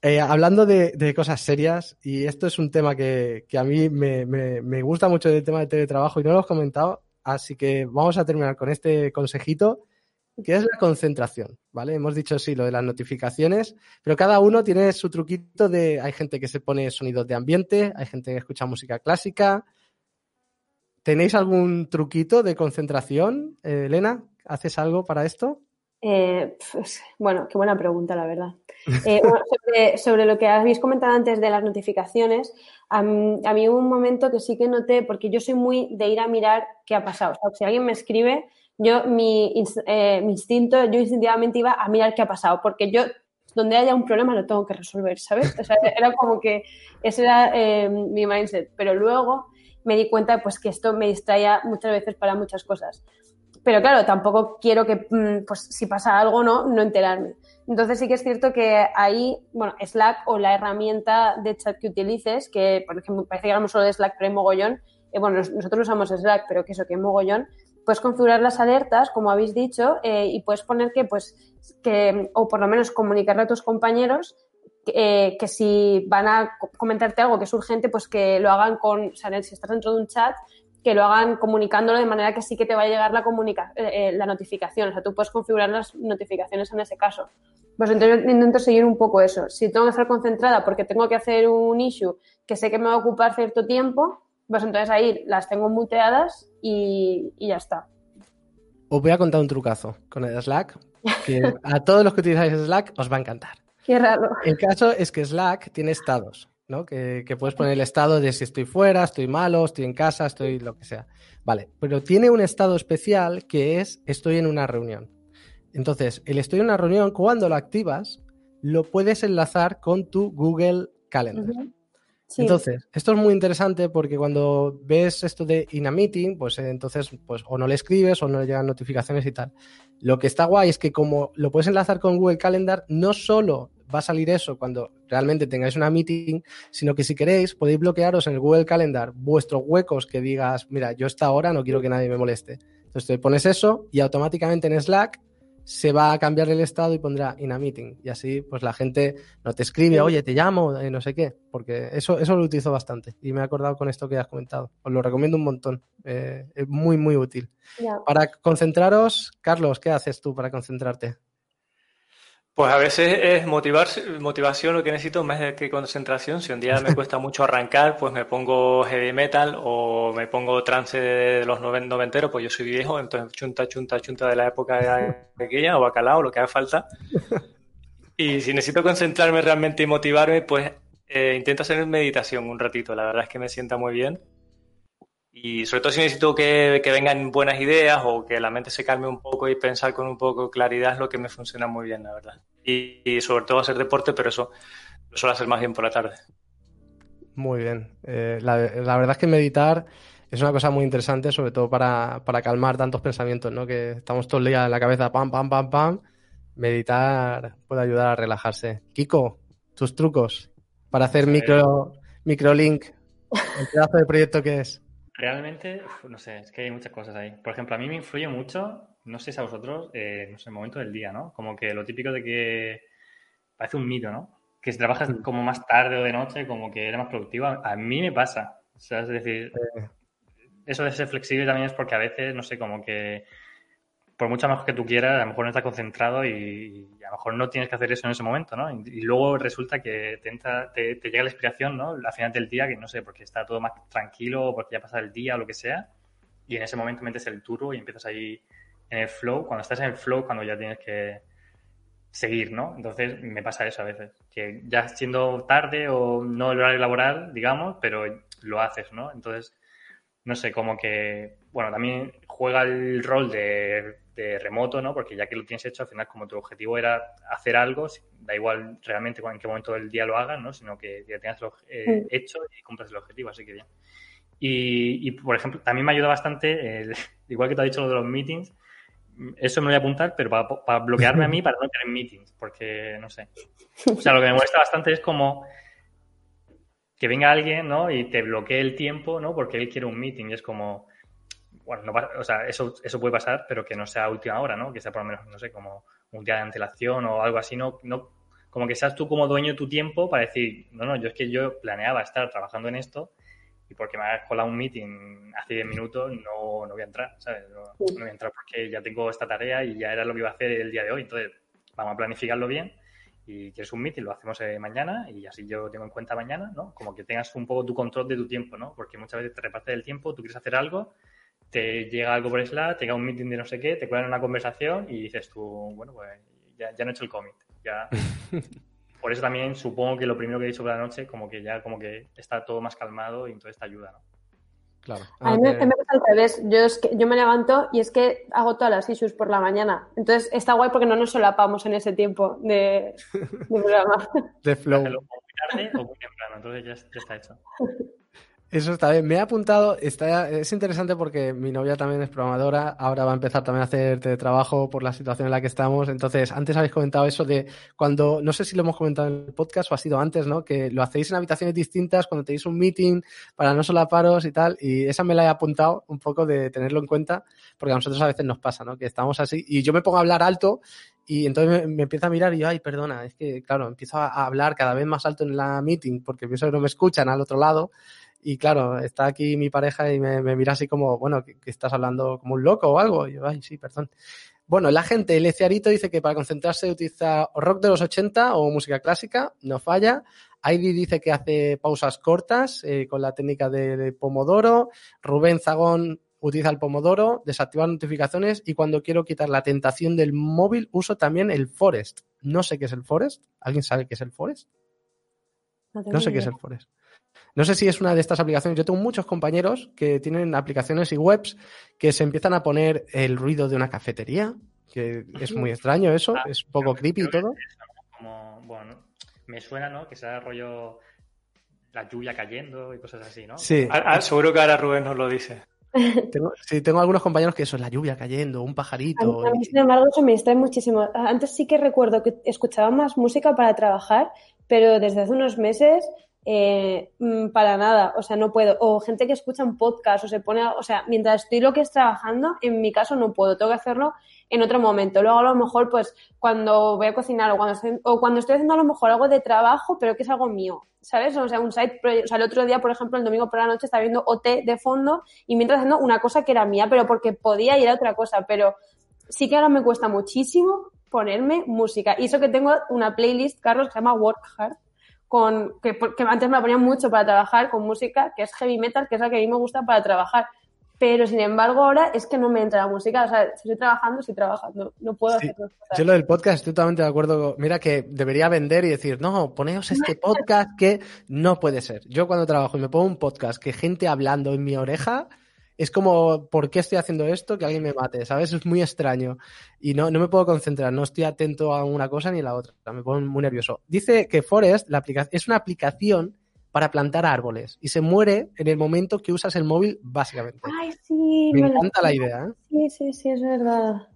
Eh, hablando de, de, cosas serias, y esto es un tema que, que a mí me, me, me, gusta mucho del tema de teletrabajo y no lo he comentado, así que vamos a terminar con este consejito que es la concentración, ¿vale? Hemos dicho sí lo de las notificaciones, pero cada uno tiene su truquito de, hay gente que se pone sonidos de ambiente, hay gente que escucha música clásica. ¿Tenéis algún truquito de concentración? Eh, Elena, ¿haces algo para esto? Eh, pues, bueno, qué buena pregunta, la verdad. Eh, sobre, lo que habéis comentado antes de las notificaciones, a mí, hubo un momento que sí que noté, porque yo soy muy de ir a mirar qué ha pasado. O si alguien me escribe, yo, mi, eh, mi instinto, yo instintivamente iba a mirar qué ha pasado, porque yo, donde haya un problema, lo tengo que resolver, ¿sabes? O sea, era como que ese era eh, mi mindset, pero luego me di cuenta pues que esto me distraía muchas veces para muchas cosas. Pero claro, tampoco quiero que, mm, pues si pasa algo, no, no enterarme. Entonces sí que es cierto que ahí, bueno, Slack o la herramienta de chat que utilices, que por ejemplo parece que hablamos solo de Slack, pero hay mogollón, eh, bueno, nosotros usamos Slack, pero que eso, que hay mogollón, puedes configurar las alertas, como habéis dicho, eh, y puedes poner que, pues, que, o por lo menos comunicarle a tus compañeros eh, que si van a comentarte algo que es urgente, pues que lo hagan con, o sea, si estás dentro de un chat, que lo hagan comunicándolo de manera que sí que te va a llegar la, comunica eh, la notificación. O sea, tú puedes configurar las notificaciones en ese caso. Pues entonces intento seguir un poco eso. Si tengo que estar concentrada porque tengo que hacer un issue que sé que me va a ocupar cierto tiempo, pues entonces ahí las tengo muteadas y, y ya está. Os voy a contar un trucazo con el Slack, que a todos los que utilizáis Slack os va a encantar. Qué raro. El caso es que Slack tiene estados. ¿no? Que, puedes poner el estado de si estoy fuera, estoy malo, estoy en casa, estoy lo que sea. Vale, pero tiene un estado especial que es estoy en una reunión. Entonces, el estoy en una reunión, cuando lo activas, lo puedes enlazar con tu Google Calendar. Entonces, esto es muy interesante porque cuando ves esto de in a meeting, pues eh, entonces, pues o no le escribes o no le llegan notificaciones y tal. Lo que está guay es que como lo puedes enlazar con Google Calendar, no solo va a salir eso cuando realmente tengáis una meeting, sino que si queréis podéis bloquearos en el Google Calendar vuestros huecos que digas, mira, yo esta hora no quiero que nadie me moleste. Entonces te pones eso y automáticamente en Slack se va a cambiar el estado y pondrá in a meeting. Y así, pues la gente no te escribe, oye, te llamo, eh, no sé qué, porque eso, eso lo utilizo bastante y me he acordado con esto que has comentado. Os lo recomiendo un montón. Eh, es muy, muy útil. Para concentraros, Carlos, ¿qué haces tú para concentrarte? Pues a veces es motivar, motivación lo que necesito más que concentración. Si un día me cuesta mucho arrancar, pues me pongo heavy metal o me pongo trance de los noventeros, pues yo soy viejo, entonces chunta, chunta, chunta de la época aquella o bacalao, lo que haga falta. Y si necesito concentrarme realmente y motivarme, pues eh, intento hacer meditación un ratito. La verdad es que me sienta muy bien. Y sobre todo si necesito que, vengan buenas ideas o que la mente se calme un poco y pensar con un poco de claridad es lo que me funciona muy bien, la verdad. Y, sobre todo hacer deporte, pero eso lo suelo hacer más bien por la tarde. Muy bien. Eh, la, verdad es que meditar es una cosa muy interesante, sobre todo para, calmar tantos pensamientos, ¿no? Que estamos todo el día en la cabeza, pam, pam, pam, pam. Meditar puede ayudar a relajarse. Kiko, tus trucos para hacer micro, microlink, el pedazo de proyecto que es. Realmente, no sé, es que hay muchas cosas ahí. Por ejemplo, a mí me influye mucho, no sé si a vosotros, eh, no sé, el momento del día, ¿no? Como que lo típico de que parece un mito, ¿no? Que si trabajas mm. como más tarde o de noche, como que eres más productivo. A mí me pasa. O sea, es decir, eso de ser flexible también es porque a veces, no sé, como que por mucho más que tú quieras, a lo mejor no estás concentrado y, a lo mejor no tienes que hacer eso en ese momento, ¿no? Y, luego resulta que te, entra, te, llega la inspiración, ¿no? Al final del día, que no sé, porque está todo más tranquilo o porque ya pasa el día o lo que sea, y en ese momento metes el turbo y empiezas ahí en el flow. Cuando estás en el flow, cuando ya tienes que seguir, ¿no? Entonces me pasa eso a veces, que ya siendo tarde o no el horario laboral, digamos, pero lo haces, ¿no? Entonces, no sé, como que, bueno, también juega el rol de de remoto, ¿no? Porque ya que lo tienes hecho, al final como tu objetivo era hacer algo, da igual realmente en qué momento del día lo hagas, ¿no? Sino que ya tengas lo eh, hecho y cumplas el objetivo, así que bien. Y, por ejemplo, también me ayuda bastante, igual que te ha dicho lo de los meetings, eso me lo voy a apuntar, pero para, bloquearme a mí para no tener meetings, porque no sé. O sea, lo que me molesta bastante es como que venga alguien, ¿no? Y te bloquee el tiempo, ¿no? Porque él quiere un meeting y es como bueno, no, o sea, eso, eso puede pasar, pero que no sea a última hora, ¿no? Que sea por lo menos, no sé, como un día de antelación o algo así, no, no como que seas tú como dueño de tu tiempo para decir, no, no, yo es que yo planeaba estar trabajando en esto y porque me has colado un meeting hace 10 minutos no, no voy a entrar, ¿sabes? No, no, voy a entrar porque ya tengo esta tarea y ya era lo que iba a hacer el día de hoy, entonces vamos a planificarlo bien y quieres un meeting, lo hacemos eh, mañana y así yo tengo en cuenta mañana, ¿no? Como que tengas un poco tu control de tu tiempo, ¿no? Porque muchas veces te repartes el tiempo, tú quieres hacer algo te llega algo por Slack, te llega un meeting de no sé qué, te cuelan una conversación y dices tú, bueno, pues ya, ya no he hecho el commit. Ya. por eso también supongo que lo primero que he dicho por la noche, como que ya como que está todo más calmado y entonces te ayuda, ¿no? Claro. A mí me, pasa al revés. Yo, es que, yo me levanto y es que hago todas las issues por la mañana. Entonces está guay porque no nos solapamos en ese tiempo de, de programa. De flow. Muy tarde o muy temprano, entonces ya, ya está hecho. Eso está bien. Me he apuntado, está, es interesante porque mi novia también es programadora, ahora va a empezar también a hacer trabajo por la situación en la que estamos. Entonces, antes habéis comentado eso de cuando, no sé si lo hemos comentado en el podcast o ha sido antes, ¿no? Que lo hacéis en habitaciones distintas cuando tenéis un meeting para no solaparos y tal. Y esa me la he apuntado un poco de tenerlo en cuenta, porque a nosotros a veces nos pasa, ¿no? Que estamos así y yo me pongo a hablar alto y entonces me, empieza a mirar y yo, ay, perdona, es que, claro, empiezo a hablar cada vez más alto en la meeting porque pienso que no me escuchan al otro lado y claro, está aquí mi pareja y me, mira así como, bueno, que, estás hablando como un loco o algo. Y yo, ay, sí, perdón. Bueno, la gente, el Ciarito dice que para concentrarse utiliza rock de los 80 o música clásica, no falla. Heidi dice que hace pausas cortas eh, con la técnica de, Pomodoro. Rubén Zagón utiliza el Pomodoro, desactivar notificaciones y cuando quiero quitar la tentación del móvil uso también el Forest. No sé qué es el Forest. ¿Alguien sabe qué es el Forest? no sé qué es el Forest. No sé si es una de estas aplicaciones. Yo tengo muchos compañeros que tienen aplicaciones y webs que se empiezan a poner el ruido de una cafetería, que es muy extraño eso, ah, es un poco creepy y todo. bueno, me suena, ¿no? Que sea rollo la lluvia cayendo y cosas así, ¿no? Sí. Ah, ah, seguro que ahora Rubén nos lo dice. Tengo, sí, tengo algunos compañeros que eso es la lluvia cayendo, un pajarito. A mí, sin embargo, eso me distrae muchísimo. Antes sí que recuerdo que escuchaba más música para trabajar, pero desde hace unos meses eh, mm, para nada, o sea, no puedo. O gente que escucha un podcast o se pone, o sea, mientras estoy lo que es trabajando, en mi caso no puedo, tengo que hacerlo en otro momento. Luego a lo mejor, pues, cuando voy a cocinar o cuando estoy, o cuando estoy haciendo a lo mejor algo de trabajo, pero que es algo mío, ¿sabes? O sea, un site O sea, el otro día, por ejemplo, el domingo por la noche estaba viendo OT de fondo y mientras haciendo una cosa que era mía, pero porque podía ir a otra cosa, pero sí que ahora me cuesta muchísimo ponerme música. Y eso que tengo una playlist, Carlos, que se llama Work Hard, con, que, antes me la ponía mucho para trabajar con música, que es heavy metal, que es la que a mí me gusta para trabajar. Pero sin embargo, ahora es que no me entra la música. O sea, si estoy trabajando, estoy trabajando. No puedo hacer cosas. Yo lo del podcast estoy totalmente de acuerdo. Mira que debería vender y decir, no, poneos este podcast que no puede ser. Yo cuando trabajo y me pongo un podcast que gente hablando en mi oreja, es como, ¿por qué estoy haciendo esto? Que alguien me mate, ¿sabes? Es muy extraño. Y no, no me puedo concentrar, no estoy atento a una cosa ni a la otra. Me pongo muy nervioso. Dice que Forest la es una aplicación para plantar árboles y se muere en el momento que usas el móvil, básicamente. Ay, sí. Me, encanta la idea. ¿eh? Sí, sí, sí, es verdad.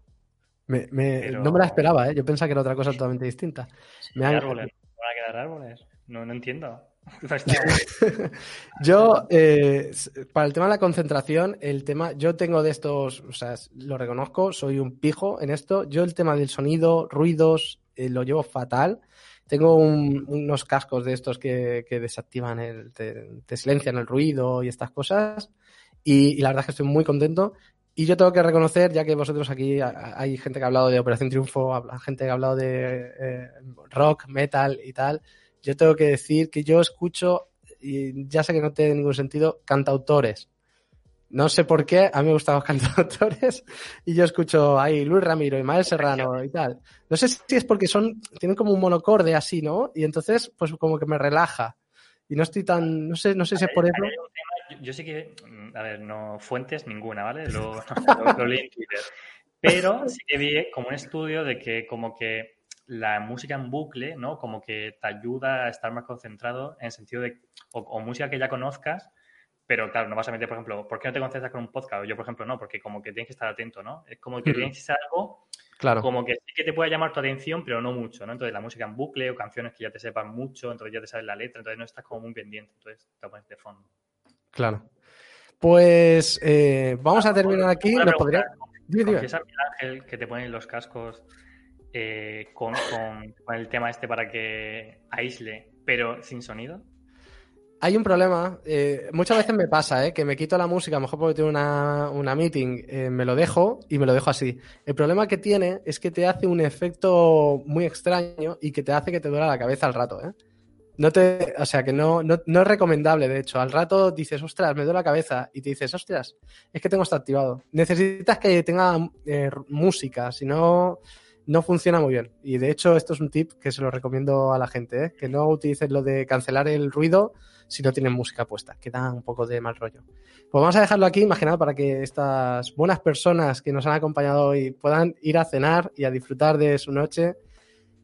Me, me, No me la esperaba, ¿eh? Yo pensaba que era otra cosa totalmente distinta. Me árboles? ¿Van a quedar árboles? No, no entiendo. yo, eh, para el tema de la concentración, el tema, yo tengo de estos, o sea, lo reconozco, soy un pijo en esto. Yo el tema del sonido, ruidos, eh, lo llevo fatal. Tengo unos cascos de estos que, desactivan, el, te, silencian el ruido y estas cosas. Y, la verdad es que estoy muy contento. Y yo tengo que reconocer, ya que vosotros aquí hay gente que ha hablado de Operación Triunfo, gente que ha hablado de eh, rock, metal y tal yo tengo que decir que yo escucho, y ya sé que no tiene ningún sentido, cantautores. No sé por qué, a mí me gustan los cantautores y yo escucho ahí Luis Ramiro y Mael Serrano y tal. No sé si es porque son, tienen como un monocorde así, ¿no? Y entonces, pues como que me relaja. Y no estoy tan, no sé, no sé si es por eso. Yo sé que, a ver, no fuentes ninguna, ¿vale? Lo, lo leí en Twitter. Pero sí que vi como un estudio de que como que la música en bucle, ¿no? Como que te ayuda a estar más concentrado en el sentido de, o, música que ya conozcas, pero claro, no vas a meter, por ejemplo, ¿por qué no te concentras con un podcast? Yo, por ejemplo, no, porque como que tienes que estar atento, ¿no? Es como que tienes que algo claro. como que sí que te puede llamar tu atención, pero no mucho, ¿no? Entonces la música en bucle o canciones que ya te sepan mucho, entonces ya te sabes la letra, entonces no estás como muy pendiente, entonces te pones de fondo. Claro. Pues eh, vamos a terminar aquí. ¿Nos podría... Ángel que te ponen los cascos eh, con, el tema este para que aísle, pero sin sonido? Hay un problema, eh, muchas veces me pasa, eh, que me quito la música, a lo mejor porque tengo una, una meeting, me lo dejo y me lo dejo así. El problema que tiene es que te hace un efecto muy extraño y que te hace que te duela la cabeza al rato, No te, o sea que no, no, es recomendable, de hecho. Al rato dices, ostras, me duele la cabeza. Y te dices, ostras, es que tengo esto activado. Necesitas que tenga música, si no, no funciona muy bien. Y de hecho, esto es un tip que se lo recomiendo a la gente, ¿eh? que no utilicen lo de cancelar el ruido si no tienen música puesta, que da un poco de mal rollo. Pues vamos a dejarlo aquí, imaginad, para que estas buenas personas que nos han acompañado hoy puedan ir a cenar y a disfrutar de su noche.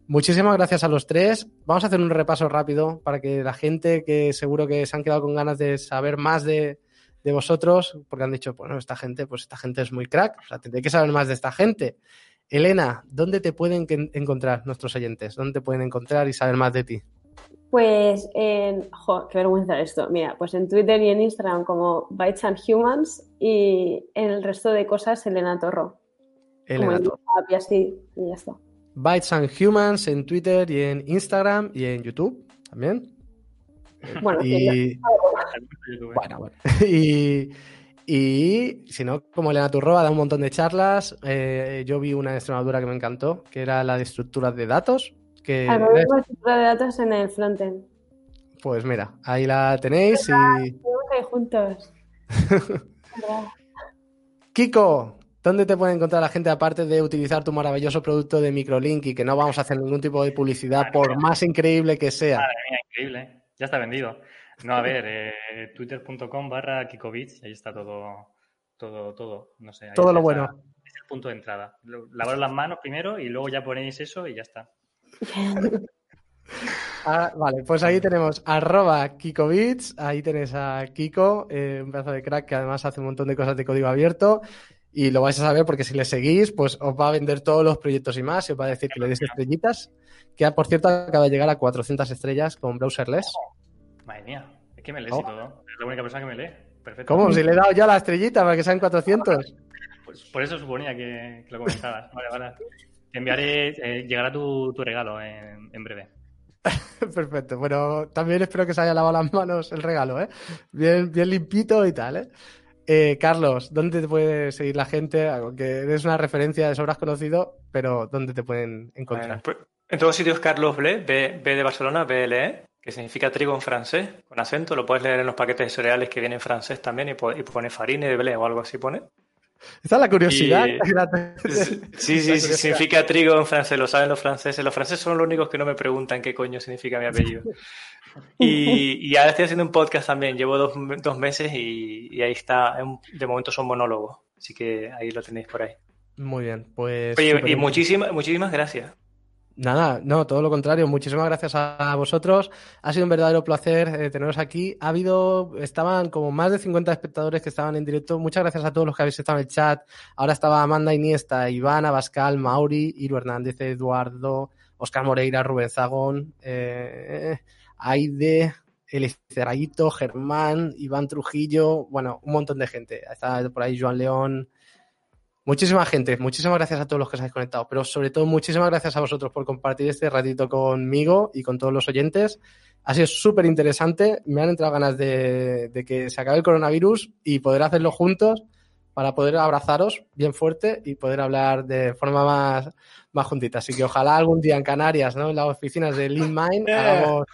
Muchísimas gracias a los tres. Vamos a hacer un repaso rápido para que la gente que seguro que se han quedado con ganas de saber más de, de vosotros, porque han dicho, bueno, esta gente, pues esta gente es muy crack, o sea, tendré que saber más de esta gente. Elena, ¿dónde te pueden encontrar nuestros oyentes? ¿Dónde te pueden encontrar y saber más de ti? Pues, en, jo, qué vergüenza esto. Mira, pues en Twitter y en Instagram como Bytes and Humans y en el resto de cosas Elena Torro. Elena Torro. y así, y ya está. Bytes and Humans en Twitter y en Instagram y en YouTube también. Bueno, y... bueno, bueno. y, y si no, como Elena Turroba da un montón de charlas. Eh, yo vi una en Extremadura que me encantó, que era la de estructuras de datos. Que Algoritmo de estructura de datos en el frontend. Pues mira, ahí la tenéis y... Ahí juntos. Kiko, ¿dónde te puede encontrar la gente aparte de utilizar tu maravilloso producto de Microlink y que no vamos a hacer ningún tipo de publicidad por más increíble que sea? Madre mía, increíble. Ya está vendido. No, a ver, eh, twitter.com barra kikobits, ahí está todo, todo, todo, no sé. Todo lo bueno. Es el punto de entrada. Lavaros las manos primero y luego ya ponéis eso y ya está. Ah, vale, pues ahí tenemos arroba KikoBits, ahí tenéis a Kiko, eh, un pedazo de crack que además hace un montón de cosas de código abierto y lo vais a saber porque si le seguís, pues os va a vender todos los proyectos y más y os va a decir que le deis estrellitas, que por cierto acaba de llegar a 400 estrellas con Browserless. Madre mía, es que me lees y todo. Es la única persona que me lee. Perfecto. ¿Cómo? Si le he dado ya la estrellita para que sean 400. Pues por eso suponía que, que lo comentabas. Vale, vale. Te enviaré, eh, llegará tu, tu regalo en, en breve. Perfecto. Bueno, también espero que se haya lavado las manos el regalo, ¿eh? Bien, bien limpito y tal, ¿eh? Eh, Carlos, ¿dónde te puede seguir la gente? Aunque eres una referencia de sobras conocido, pero ¿dónde te pueden encontrar? Bueno, pues, en todos sitios Carlos Ble, B, B de Barcelona, BLE, que significa trigo en francés, con acento. Lo puedes leer en los paquetes de cereales que vienen en francés también y, y pone farine de blé o algo así pone. Esa es la curiosidad. Y- Sí, sí, sí, significa trigo en francés, lo saben los franceses. Los franceses son los únicos que no me preguntan qué coño significa mi apellido. Y, y ahora estoy haciendo un podcast también, llevo dos, dos meses y, y ahí está. De momento son monólogos, así que ahí lo tenéis por ahí. Muy bien, pues. Oye, y muchísimas, muchísimas gracias. Nada, no, todo lo contrario. Muchísimas gracias a vosotros. Ha sido un verdadero placer eh, teneros aquí. Ha habido, estaban como más de 50 espectadores que estaban en directo. Muchas gracias a todos los que habéis estado en el chat. Ahora estaba Amanda Iniesta, Iván, Abascal, Mauri, Iru Hernández, Eduardo, Oscar Moreira, Rubén Zagón, eh, Aide, Elicerayito, Germán, Iván Trujillo, bueno, un montón de gente. Está por ahí Joan León. Muchísima gente, muchísimas gracias a todos los que os habéis conectado, pero sobre todo muchísimas gracias a vosotros por compartir este ratito conmigo y con todos los oyentes. Ha sido súper interesante, me han entrado ganas de, de que se acabe el coronavirus y poder hacerlo juntos para poder abrazaros bien fuerte y poder hablar de forma más, más juntita. Así que ojalá algún día en Canarias, ¿no? en las oficinas de Lean Mind, hagamos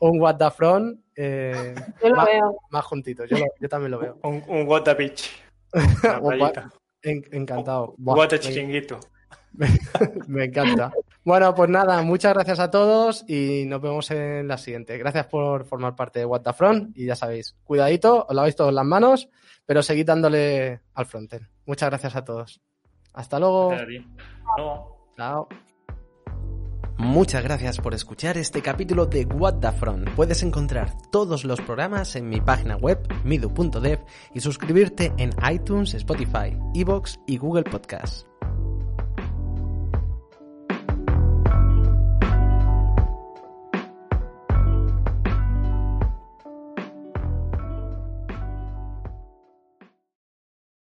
un What the Front eh, Yo lo más, veo. más juntitos. Yo, lo- yo también lo veo. Un, un what the beach. En- encantado. What the me- chiringuito. Me encanta. Bueno, pues nada, muchas gracias a todos y nos vemos en la siguiente. Gracias por formar parte de What the Front y ya sabéis, cuidadito, os laváis todas las manos, pero seguid dándole al frontend. Muchas gracias a todos. Hasta luego. Hasta luego. Chao. Muchas gracias por escuchar este capítulo de What the Front. Puedes encontrar todos los programas en mi página web, midu.dev, y suscribirte en iTunes, Spotify, Evox y Google Podcasts.